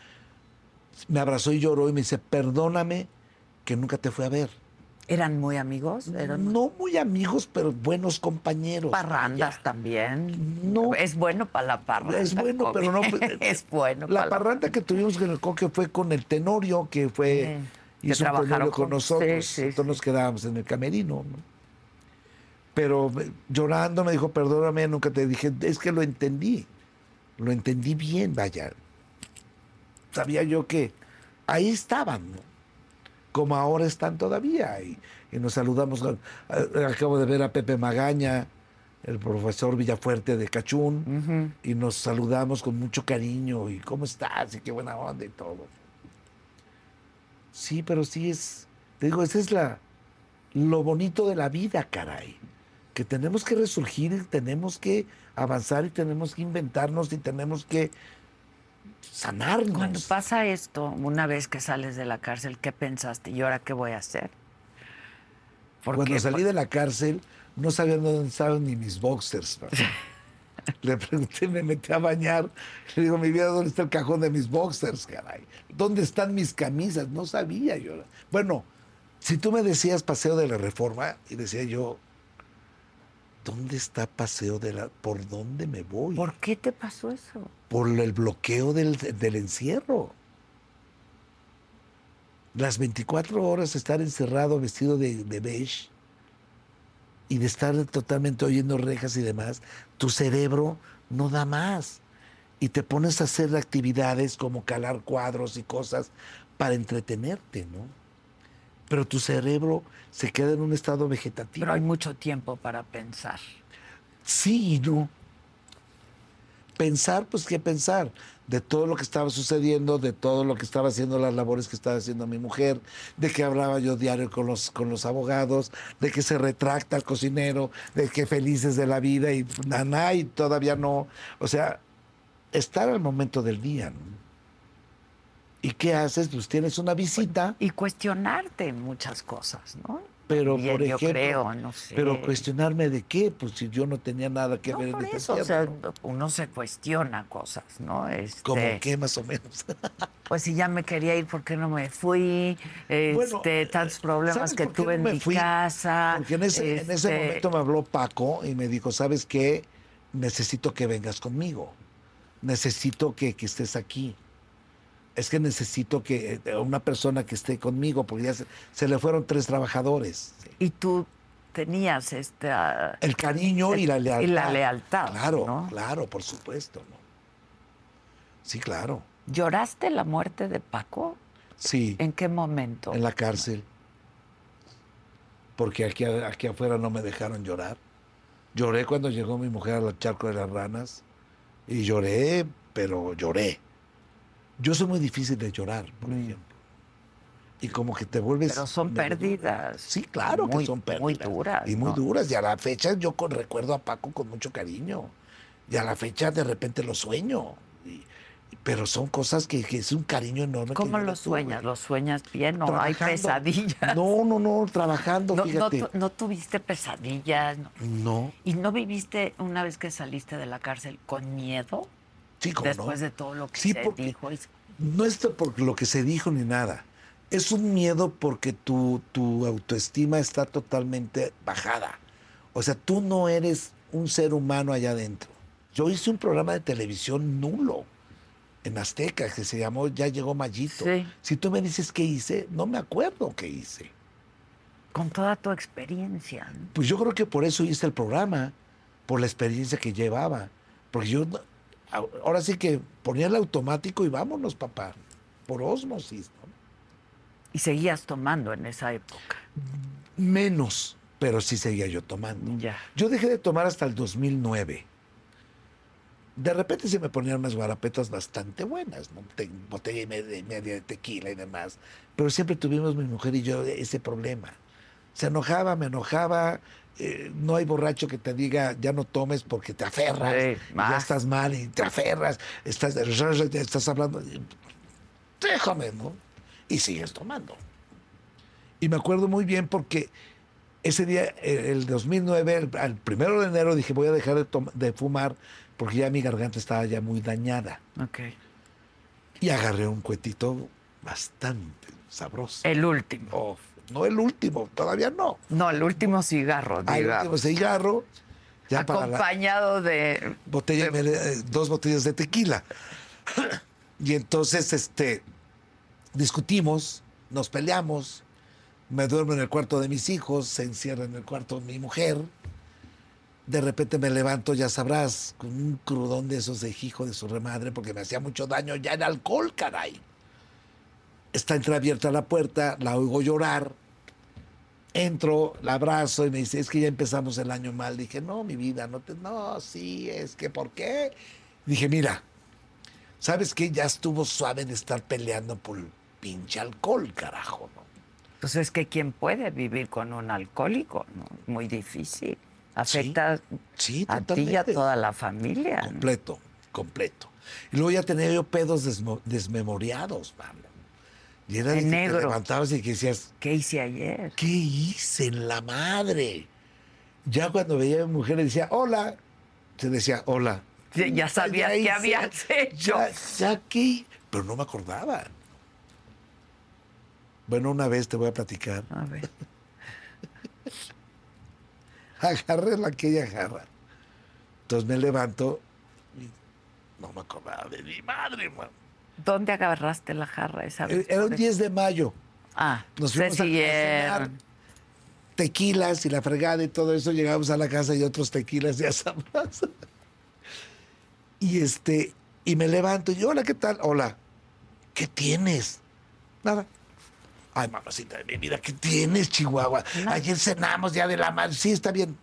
me abrazó y lloró y me dice, perdóname que nunca te fui a ver. ¿Eran muy amigos? ¿Eran No muy amigos, pero buenos compañeros. parrandas también? No. Es bueno para la parranda. Es bueno, pero no- es bueno La parranda que tuvimos con el Coque fue con el Tenorio, que fue Sí, que hizo un con juntos. nosotros. Sí, sí, Entonces nos quedábamos en el camerino. ¿no? Pero me- llorando me dijo, perdóname, nunca te dije, es que lo entendí. Lo entendí bien, vaya. Sabía yo que ahí estaban, ¿no? Como ahora están todavía. Y, y nos saludamos. a- Acabo de ver a Pepe Magaña, el profesor Villafuerte de Cachún, y nos saludamos con mucho cariño. Y cómo estás, y qué buena onda y todo. Sí, pero sí es. Te digo, ese es la, lo bonito de la vida, caray. Que tenemos que resurgir, y tenemos que avanzar y tenemos que inventarnos y tenemos que sanarnos. Cuando pasa esto, una vez que sales de la cárcel, ¿qué pensaste? ¿Y ahora qué voy a hacer? Cuando salí de la cárcel, no sabía dónde estaban ni mis boxers. ¿no? Le pregunté, me metí a bañar. Le digo, mi vida, ¿dónde está el cajón de mis boxers, caray? ¿Dónde están mis camisas? No sabía yo. Bueno, si tú me decías paseo de la reforma, y decía yo, ¿dónde está paseo de la... ¿Por dónde me voy? ¿Por qué te pasó eso? Por el bloqueo del, del encierro. Las 24 horas estar encerrado vestido de, de beige y de estar totalmente oyendo rejas y demás, tu cerebro no da más. Y te pones a hacer actividades como calar cuadros y cosas para entretenerte, ¿no? Pero tu cerebro se queda en un estado vegetativo. Pero hay mucho tiempo para pensar. Sí y no. Pensar, pues qué pensar, de todo lo que estaba sucediendo, de todo lo que estaba haciendo, las labores que estaba haciendo mi mujer, de que hablaba yo diario con los, con los abogados, de que se retracta el cocinero, de que felices de la vida y naná y todavía no. O sea, estar al momento del día. ¿no? ¿Y qué haces? Pues tienes una visita. Y cuestionarte muchas cosas, ¿no? Pero, Bien, por yo ejemplo, creo, no sé. pero cuestionarme de qué, pues si yo no tenía nada que No, ver por en eso, o sea, uno se cuestiona cosas, ¿no? Este, ¿Cómo qué, más o menos? Pues si ya me quería ir, ¿por qué no me fui? Este, Bueno, tantos problemas ¿sabes que tuve no en mi fui? casa. Porque en ese, en ese este, momento me habló Paco y me dijo, ¿sabes qué? Necesito que vengas conmigo. Necesito que, que estés aquí. Es que necesito que eh, una persona que esté conmigo, porque ya se, se le fueron tres trabajadores. Y tú tenías esta... El cariño y la lealtad. Y la lealtad, Claro, ¿no? claro, por supuesto. ¿no? Sí, claro. ¿Lloraste la muerte de Paco? Sí, ¿En qué momento? en la cárcel. Porque aquí, aquí afuera no me dejaron llorar. Lloré cuando llegó mi mujer al charco de las ranas. Y lloré, pero lloré. Yo soy muy difícil de llorar, por ejemplo. Y como que te vuelves... Mm. Pero son de- pérdidas. Sí, claro muy- que son pérdidas. Muy duras. Y muy ¿no? duras. Y a la fecha yo con, recuerdo a Paco con mucho cariño. Y a la fecha de repente lo sueño. Y- pero son cosas que, que es un cariño enorme. ¿Cómo lo sueñas? ¿Lo sueñas bien o hay pesadillas? No, no, no, trabajando, No, fíjate. no tuviste pesadillas? no? No, ¿Y no viviste una vez que saliste de la cárcel con miedo? Después no. de todo lo que Sí, se dijo. y- No es por lo que se dijo ni nada. Es un miedo porque tu, tu autoestima está totalmente bajada. O sea, tú no eres un ser humano allá adentro. Yo hice un programa de televisión nulo en Azteca que se llamó Ya llegó Mayito. Sí. Si tú me dices qué hice, no me acuerdo qué hice. Con toda tu experiencia. ¿no? Pues yo creo que por eso hice el programa, por la experiencia que llevaba. Porque yo, ahora sí que ponía el automático y vámonos, papá, por osmosis. ¿no? Y seguías tomando en esa época. Menos, pero sí seguía yo tomando. Ya. Yo dejé de tomar hasta el 2009. De repente se me ponían unas guarapetas bastante buenas, ¿no? Te- botella y media, y media de tequila y demás. Pero siempre tuvimos mi mujer y yo ese problema. Se enojaba, me enojaba. Eh, no hay borracho que te diga ya no tomes porque te aferras. Sí, ya estás mal y te aferras. Estás, estás hablando. Déjame, ¿no? Y sigues tomando. Y me acuerdo muy bien porque ese día, el 2009, el, al primero de enero, dije voy a dejar de, de fumar porque ya mi garganta estaba ya muy dañada. Ok. Y agarré un cuetito bastante sabroso. El último. Oh, no el último, todavía no. No, el último cigarro, Ah, el último cigarro, ya para la Acompañado de... botella, eh, dos botellas de tequila. y entonces, este, discutimos, nos peleamos, me duermo en el cuarto de mis hijos, se encierra en el cuarto de mi mujer. De repente me levanto, ya sabrás, con un crudón de esos de hijo de su remadre, porque me hacía mucho daño ya en alcohol, caray. Está entreabierta la puerta, la oigo llorar. Entro, la abrazo y me dice, es que ya empezamos el año mal. Dije, no, mi vida, no te. No, sí, es que, ¿por qué? Dije, mira, ¿sabes qué? Ya estuvo suave de estar peleando por el pinche alcohol, carajo, ¿no? Pues es que ¿quién puede vivir con un alcohólico? ¿no? Muy difícil. Afecta Sí, a ti y a toda la familia. ¿no? Completo, completo. Y luego ya tenía yo pedos desmemoriados, mano. Y era En que te levantabas y que decías, ¿Qué hice ayer? ¿qué hice en la madre? Ya cuando veía a mi mujer le decía, hola, se decía, hola. Ya- ya sabías qué hice, habías hecho. Ya, ya qué, pero no me acordaba. Bueno, una vez te voy a platicar. A ver. Agarré la aquella jarra. Entonces me levanto y no me acordaba de mi madre, man. ¿Dónde agarraste la jarra esa vez? Era un 10 de mayo. Ah, Nos fuimos a- a cenar. tequilas y la fregada y todo eso, llegamos a la casa y otros tequilas, ya sabrás. Y este, y me levanto y yo, hola, ¿qué tal? Hola, ¿qué tienes? Nada. Ay, mamacita de mi vida, ¿qué tienes, Chihuahua? Ayer cenamos ya de la madre. Sí, está bien.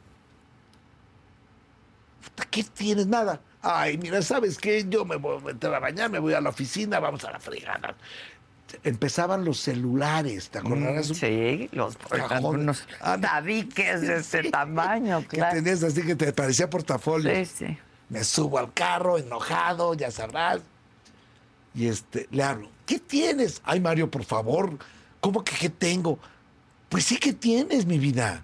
¿Qué tienes? Nada. Ay, mira, ¿sabes qué? Yo me voy a meter a bañar, me voy a la oficina, vamos a la fregada. Empezaban los celulares, ¿te acordarás? Mm, Sí, los unos no. tabiques de ese tamaño, que claro. tenías así que te parecía portafolio. Sí, sí. Me subo al carro, enojado, ya sabrás. Y este, le hablo, ¿qué tienes? Ay, Mario, por favor, ¿cómo que qué tengo? Pues sí que tienes, mi vida.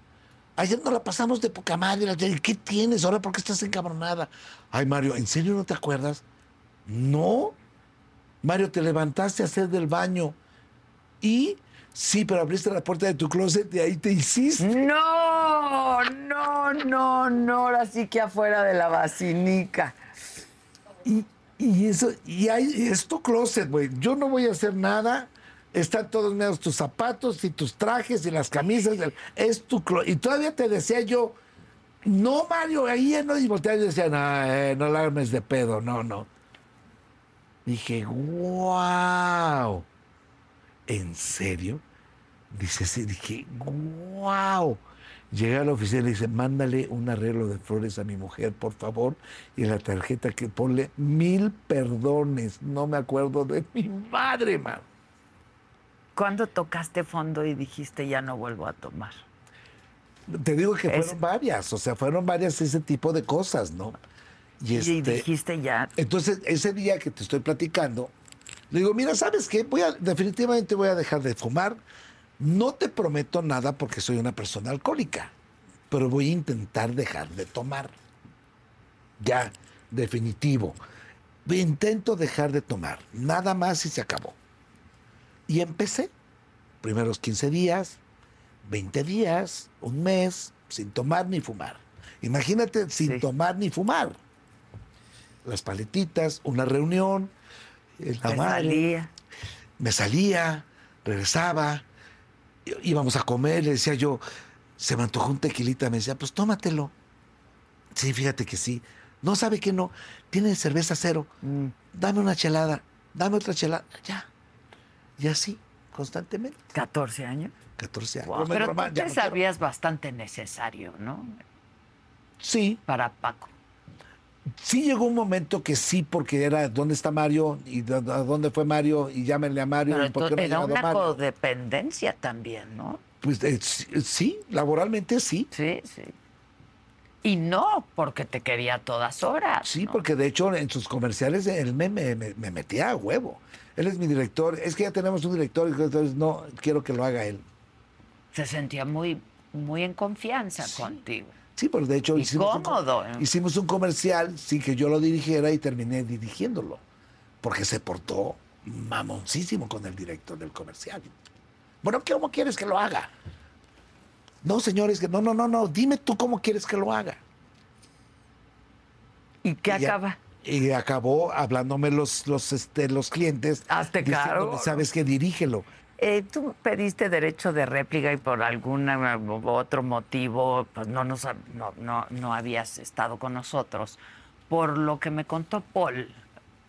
Ayer nos la pasamos de poca madre. ¿Qué tienes? Ahora, ¿por qué estás encabronada? Ay, Mario, ¿en serio no te acuerdas? No. Mario, te levantaste a hacer del baño. Y sí, pero abriste la puerta de tu closet y ahí te hiciste. No, no, no, no. Ahora sí que afuera de la basinica. Y, y eso, y hay, es tu closet, güey. Yo no voy a hacer nada. Están todos menos tus zapatos y tus trajes y las camisas. Es tu closet. Y todavía te decía yo, no, Mario, ahí no. Y y decía, no, eh, no la de pedo, no, no. Dije, wow. ¿En serio? Dice, sí, dije, wow. Llegué a la oficina y le dice, mándale un arreglo de flores a mi mujer, por favor. Y la tarjeta que ponle mil perdones. No me acuerdo de mi madre. ¿Cuándo tocaste fondo y dijiste ya no vuelvo a tomar? Te digo que Es- fueron varias, o sea, fueron varias ese tipo de cosas, ¿no? Y, Y este, dijiste ya. Entonces, ese día que te estoy platicando, le digo, mira, ¿sabes qué? Voy a, definitivamente voy a dejar de fumar. No te prometo nada porque soy una persona alcohólica, pero voy a intentar dejar de tomar. Ya, definitivo. Intento dejar de tomar, nada más y se acabó. Y empecé, primeros 15 días, 20 días, un mes, sin tomar ni fumar. Imagínate, sin Sí. tomar ni fumar las paletitas, una reunión, el madre, salía. me salía, regresaba, íbamos a comer, le decía yo, se me antojó un tequilita, me decía, pues tómatelo. Sí, fíjate que sí. No sabe que no, tiene cerveza cero, Mm. dame una chelada, dame otra chelada, ya. Y así, constantemente, 14 años. 14 años. Wow, Pero tú te no quiero. sabías bastante necesario, ¿no? Sí, Para Paco. sí llegó un momento que sí, porque era dónde está Mario y a dónde fue Mario y llámenle a Mario. Pero por qué no era una Mario. codependencia también, ¿no? Pues eh, sí, sí, laboralmente sí. Sí, sí. Y no porque te quería a todas horas. Sí, ¿no? porque de hecho en sus comerciales él me- me metía a huevo. Él es mi director. Es que ya tenemos un director y entonces no quiero que lo haga él. se sentía muy, muy en confianza Sí. contigo. Sí, pero de hecho Y hicimos, un, cómodo, ¿eh? hicimos un comercial sin que yo lo dirigiera y terminé dirigiéndolo. Porque se portó mamoncísimo con el director del comercial. Bueno, ¿cómo quieres que lo haga? No, señores, no, no, no, no. Dime tú cómo quieres que lo haga. ¿Y qué Y ya- acaba? Y acabó hablándome los, los, este, los clientes. Hazte cargo. Sabes que dirígelo. Eh, tú pediste derecho de réplica y por algún otro motivo pues no, nos, no, no, no habías estado con nosotros. Por lo que me contó Paul.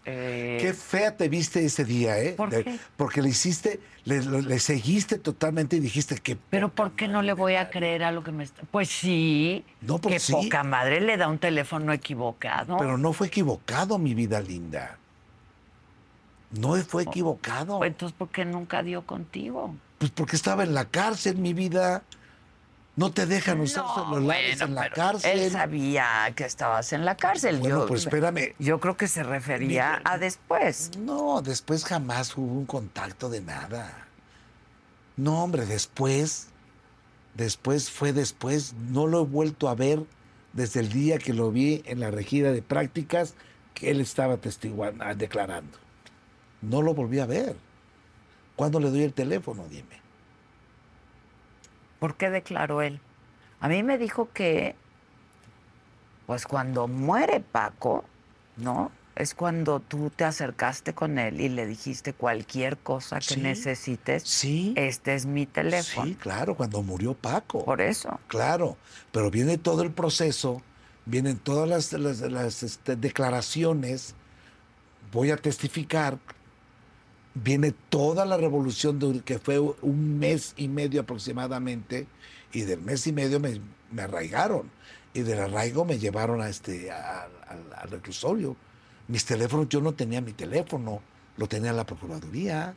Eh, Qué fea te viste ese día, ¿eh? ¿Por De- qué? Porque le hiciste, le, le- le seguiste totalmente y dijiste que. Pero ¿por qué no le voy a creer a lo que me está...? Pues sí, No, pues que sí. poca madre le da un teléfono equivocado. Pero no fue equivocado, mi vida linda. No fue equivocado. Pues entonces, ¿por qué nunca dio contigo? Pues porque estaba en la cárcel, mi vida. No te dejan usar No, celulares bueno, en la cárcel. Él sabía que estabas en la cárcel. Bueno, yo, pues espérame. Yo creo que se refería a después. No, después jamás hubo un contacto de nada. No, hombre, después, después fue después. No lo he vuelto a ver desde el día que lo vi en la regida de prácticas que él estaba testiguando, ah, declarando. No lo volví a ver. ¿Cuándo le doy el teléfono? Dime. ¿Por qué declaró él? A mí me dijo que, pues cuando muere Paco, ¿no? Es cuando tú te acercaste con él y le dijiste cualquier cosa que Sí. necesites. Sí. Este es mi teléfono. Sí, claro, cuando murió Paco. Por eso. Claro, pero viene todo el proceso, vienen todas las, las- las, este, declaraciones, voy a testificar, viene toda la revolución de, que fue un mes y medio aproximadamente, y del mes y medio me, me arraigaron, y del arraigo me llevaron a este, a- al- al reclusorio. Mis teléfonos, yo no tenía mi teléfono, lo tenía la Procuraduría.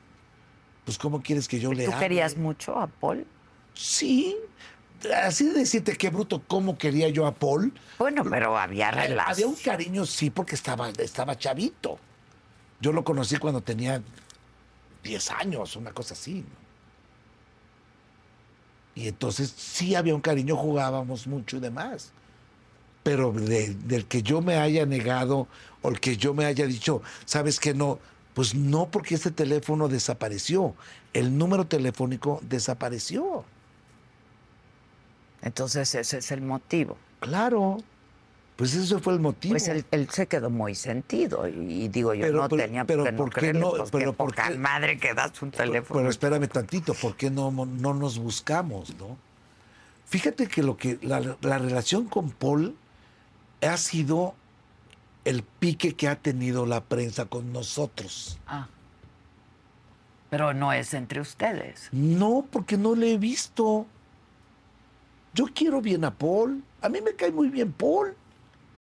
Pues, ¿cómo quieres que yo le ¿Tú hable? querías mucho a Paul? Sí, así de decirte qué bruto, cómo quería yo a Paul. Bueno, pero había Había relación. un cariño, sí, porque estaba, estaba chavito. Yo lo conocí cuando tenía 10 años, una cosa así. Y entonces sí había un cariño, jugábamos mucho y demás. Pero de- del que yo me haya negado o el que yo me haya dicho, sabes que no, pues no porque ese teléfono desapareció. El número telefónico desapareció. Entonces ese es el motivo. Claro. Pues ese fue el motivo. Pues él, él se quedó muy sentido y, y digo yo Pero- no pero- tenía pero por qué no ¿por qué creerle, no? pues, Pero ¿por qué? madre que das un teléfono. Pero espérame tantito, ¿por qué no, no nos buscamos, no? Fíjate que lo que la, la relación con Paul ha sido el pique que ha tenido la prensa con nosotros. Ah. Pero no es entre ustedes. No, porque no le he visto. Yo quiero bien a Paul. A mí me cae muy bien Paul.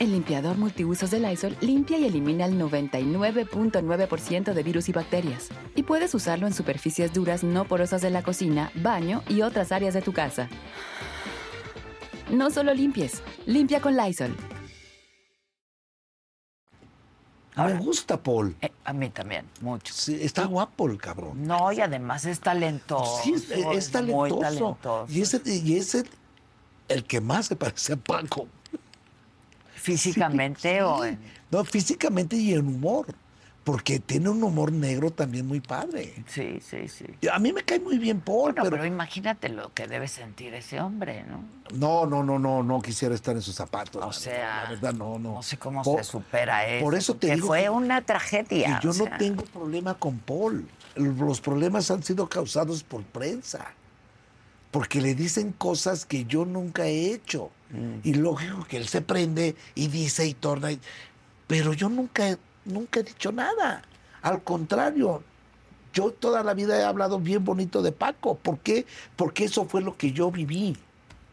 El limpiador multiusos de Lysol limpia y elimina el 99.9% de virus y bacterias. Y puedes usarlo en superficies duras no porosas de la cocina, baño y otras áreas de tu casa. No solo limpies, limpia con Lysol. me gusta Paul. Eh, a mí también, mucho. Sí, está guapo el cabrón. No, y además es talentoso. Sí, es, es muy talentoso. talentoso. Y es, el, y es el, el que más se parece a Paco. Físicamente Sí, o en- No, físicamente y en humor. Porque tiene un humor negro también muy padre. Sí, sí, sí. A mí me cae muy bien Paul, Bueno, pero... pero, imagínate lo que debe sentir ese hombre, ¿no? no, no, no, no, no quisiera estar en sus zapatos. O la sea, la verdad, no, no. No sé cómo se supera eso. por eso te que digo fue que- una tragedia. Y yo o no tengo problema con Paul. Los problemas han sido causados por prensa. Porque le dicen cosas que yo nunca he hecho. Mm. Y lógico que él se prende y dice y torna. y- Pero yo nunca, he- nunca he dicho nada. Al contrario, yo toda la vida he hablado bien bonito de Paco. ¿Por qué? Porque eso fue lo que yo viví.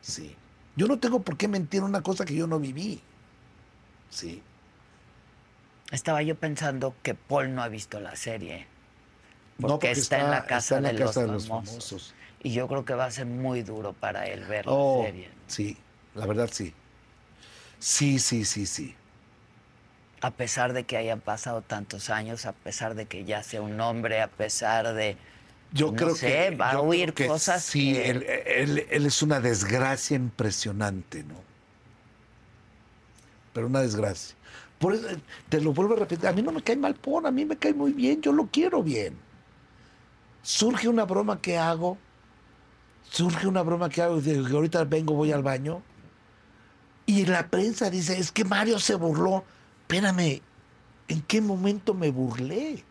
Sí. Yo no tengo por qué mentir una cosa que yo no viví. Sí. Estaba yo pensando que Paul no ha visto la serie. No, Porque, está, en la casa, está en la de, casa los de los famosos. famosos. Y yo creo que va a ser muy duro para él ver Oh, la serie. sí, la verdad sí. Sí, sí, sí, sí. A pesar de que hayan pasado tantos años, a pesar de que ya sea un hombre, a pesar de... Yo no creo sé, que va a oír cosas Sí, que- él, él- él es una desgracia impresionante, ¿no? Pero una desgracia. Por eso, te lo vuelvo a repetir, a mí no me cae mal por, a mí me cae muy bien, yo lo quiero bien. Surge una broma que hago, surge una broma que hago, que ahorita vengo, voy al baño, y la prensa dice, es que Mario se burló. Espérame, ¿en qué momento me burlé?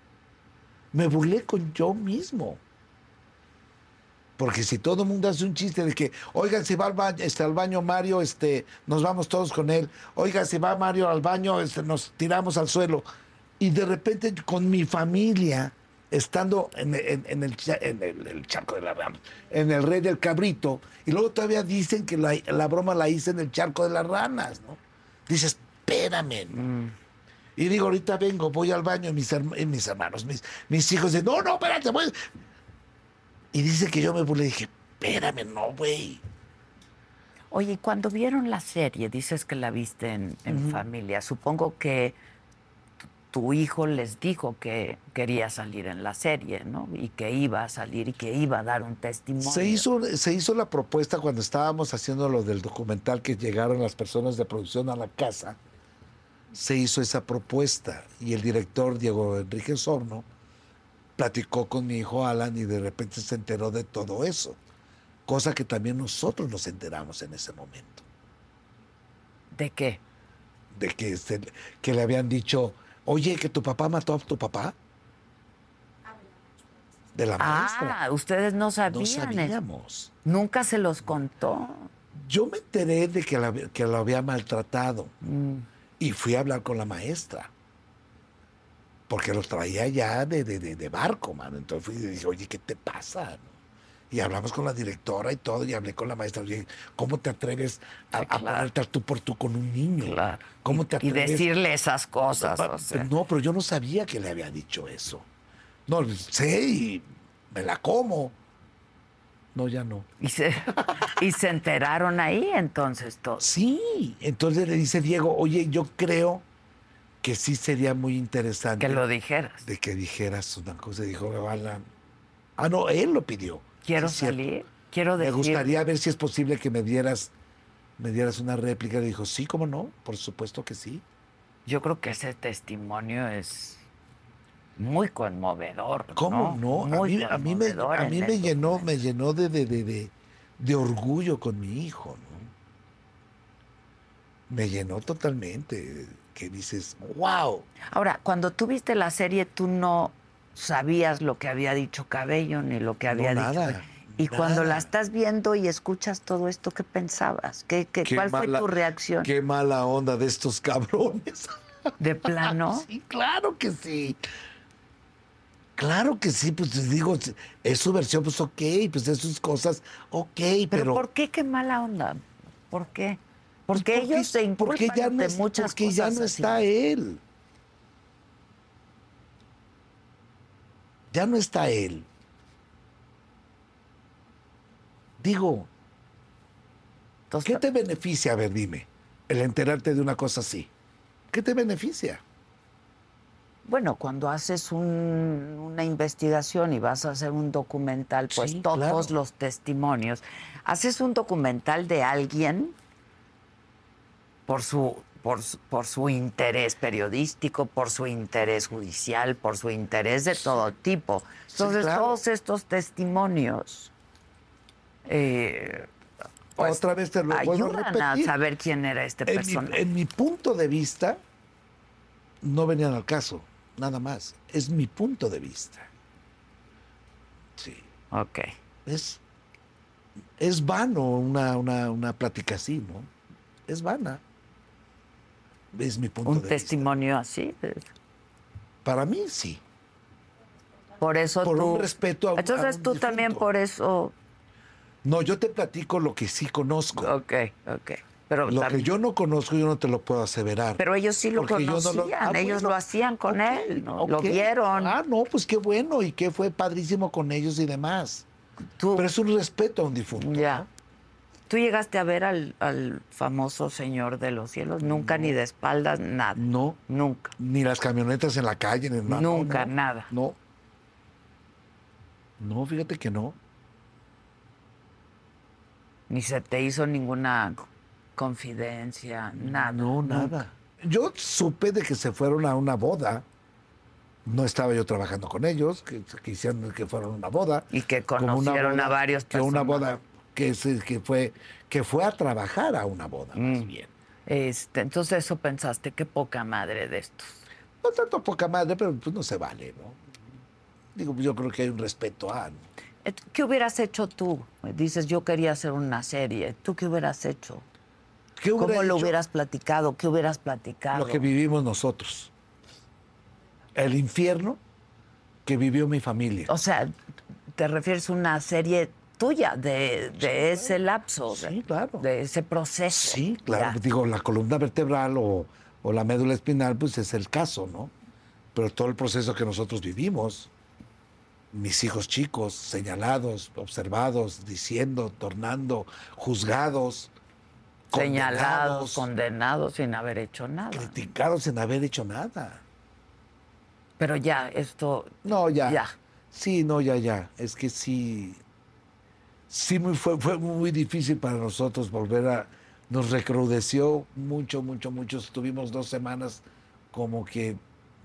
Me burlé con yo mismo. Porque si todo el mundo hace un chiste de que, oigan, si va al baño, este, al baño Mario, este, nos vamos todos con él. Oigan, si va Mario al baño, este, nos tiramos al suelo. Y de repente con mi familia, estando en, en- en el, cha- en el- el charco de la rama, en el rey del cabrito, y luego todavía dicen que la, la broma la hice en el charco de las ranas, ¿no? Dices, espérame. ¿no? Y digo, ahorita vengo, voy al baño, y mis, herma- y mis hermanos, mis, mis hijos dicen, no, no, espérate, voy. Y dice que yo me burlé, dije, espérame, no, güey. Oye, y cuando vieron la serie, dices que la viste en, en familia, supongo que tu- hijo les dijo que quería salir en la serie, ¿no? Y que iba a salir y que iba a dar un testimonio. Se hizo, se hizo la propuesta cuando estábamos haciendo lo del documental que llegaron las personas de producción a la casa. Se hizo esa propuesta y el director Diego Enrique Sorno platicó con mi hijo Alan y de repente se enteró de todo eso. Cosa que también nosotros nos enteramos en ese momento. ¿De qué? De que, se- que le habían dicho, oye, que tu papá mató a tu papá. De la maestra. Ah, ustedes no sabían. No sabíamos. Nunca se los contó. Yo me enteré de que, la- que lo había maltratado Mm. y fui a hablar con la maestra. Porque lo traía ya de, de- de- de barco, mano. Entonces fui y dije, oye, ¿qué te pasa? No? Y hablamos con la directora y todo, y hablé con la maestra. Oye, ¿cómo te atreves a, a claro. al tú por tú con un niño? ¿Cómo te Y atreves? decirle esas cosas. Pa- o sea. No, pero yo no sabía que le había dicho eso. No, sé y me la como. No, ya no. Y se, y se enteraron ahí entonces todos. Sí, entonces le dice Diego, oye, yo creo que sí sería muy interesante. Que lo dijeras. De que dijeras una cosa. Dijo, Alan. Ah, no, él lo pidió. Quiero Sí, salir. Quiero Me decir. gustaría ver si es posible que me dieras, me dieras una réplica. Le dijo, sí, ¿cómo no? Por supuesto que sí. Yo creo que ese testimonio es muy conmovedor. ¿Cómo no? A Muy mí, a mí me, a mí me llenó, me llenó de, de, de, de- de orgullo con mi hijo, ¿no? Me llenó totalmente. Que dices, wow. Ahora, cuando tú viste la serie, tú no sabías lo que había dicho Cabello ni lo que había No, dicho. nada, y cuando la estás viendo y escuchas todo esto, ¿qué pensabas? ¿Qué, qué, Qué cuál fue tu reacción? Qué mala onda de estos cabrones. ¿De plano? Sí, claro que sí. Claro que sí, pues digo, es su versión, pues ok, pues es sus cosas, ok, ¿Pero, pero. por qué qué mala onda? ¿Por qué? pues, Porque ellos se inculpan porque ya no de es- muchas porque cosas ya no así. está él. Ya no está él. Digo, ¿qué te beneficia? A ver, dime, el enterarte de una cosa así. ¿Qué te beneficia? Bueno, cuando haces un- una investigación y vas a hacer un documental, pues Sí, todos claro. los testimonios. Haces un documental de alguien por su, por, su- por su interés periodístico, por su interés judicial, por su interés de todo tipo. Sí, Entonces, claro. todos estos testimonios eh, pues, Otra vez te lo vuelvo a ayudan a repetir. saber quién era este En mi, personaje. en mi punto de vista, no venían al caso, nada más. Es mi punto de vista. Sí. Ok. Es, es vano una, una, una plática así, ¿no? Es vana. Es mi punto Un de vista. testimonio así. eh, Para mí, sí. Por eso Por tú. un respeto a un- a Entonces un tú también por eso. No, yo te platico lo que sí conozco. Ok, ok. Pero, Lo también- que yo no conozco, yo no te lo puedo aseverar. pero ellos sí lo no conocían, lo- ah, ellos bueno, lo hacían con él, ¿no? lo vieron. Ah, no, pues qué bueno y qué fue padrísimo con ellos y demás. tú, Pero es un respeto a un difunto. ya. ¿Tú llegaste a ver al, al famoso Señor de los Cielos? Nunca, ni de espaldas, nada. No, Nunca. ni las camionetas en la calle, ni nada. Nunca, no, nada. No. No, fíjate que no. Ni se te hizo ninguna confidencia, nada. No, nunca. nada. Yo supe de que se fueron a una boda. No estaba yo trabajando con ellos, que, que hicieron que fueron a una boda. Y que una conocieron boda- a varios que una boda que, se- que fue que fue a trabajar a una boda, más Mm. bien. Este, entonces eso pensaste, qué poca madre de estos. No tanto poca madre, pero pues no se vale, ¿no? Digo, yo creo que hay un respeto a. ¿no? ¿Qué hubieras hecho tú? Dices, yo quería hacer una serie. ¿Tú qué hubieras hecho? ¿Qué hubiera ¿Cómo lo hubieras platicado? ¿Qué hubieras platicado? Lo que vivimos nosotros. El infierno que vivió mi familia. O sea, te refieres a una serie tuya de, de ese lapso, de, Sí, claro. de ese proceso. Sí, claro. Ya. Digo, la columna vertebral o, o la médula espinal, pues es el caso, ¿no? Pero todo el proceso que nosotros vivimos, mis hijos chicos, señalados, observados, diciendo, tornando, juzgados, Señalados, condenados, condenados sin haber hecho nada. criticados sin haber hecho nada. Pero ya, esto. No, ya. Ya. Sí, no, ya, ya. Es que sí. Sí, muy, fue, fue muy difícil para nosotros volver a. Nos recrudeció mucho, mucho, mucho. Estuvimos dos semanas como que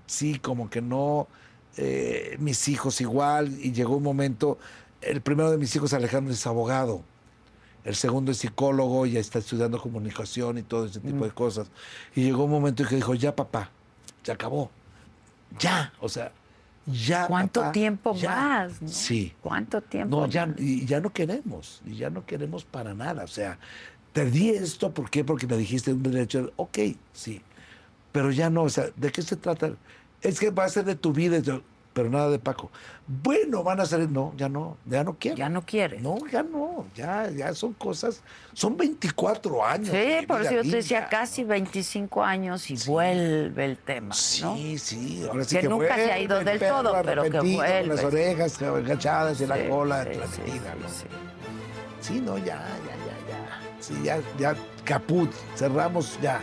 sí, como que no. eh, mis hijos igual. Y llegó un momento. El primero de mis hijos, Alejandro, es abogado. El segundo es psicólogo, ya está estudiando comunicación y todo ese tipo de cosas. Y llegó un momento en que dijo, ya papá, se acabó. Ya, o sea, ya. ¿Cuánto papá, tiempo ya". más? no? Sí. ¿Cuánto tiempo? No, ya, más? y ya no queremos, y ya no queremos para nada. O sea, Perdí esto, ¿por qué? Porque me dijiste un derecho. Ok, sí. Pero ya no, o sea, ¿de qué se trata? Es que va a ser de tu vida, pero nada de Paco. Bueno, van a ser, no, ya no, ya no quiero. Ya no quieres. No, ya no, ya, ya son cosas, son 24 años. Sí, por eso yo te decía casi 25 años y vuelve el tema, ¿no? Sí, sí, ahora sí Que que, nunca se ha ido vuelve del perro todo, pero que con vuelve. Las orejas agachadas y Sí, la cola sí, ¿no? sí. Sí, no, ya, ya, ya, ya. Sí, ya, ya, caput, cerramos ya.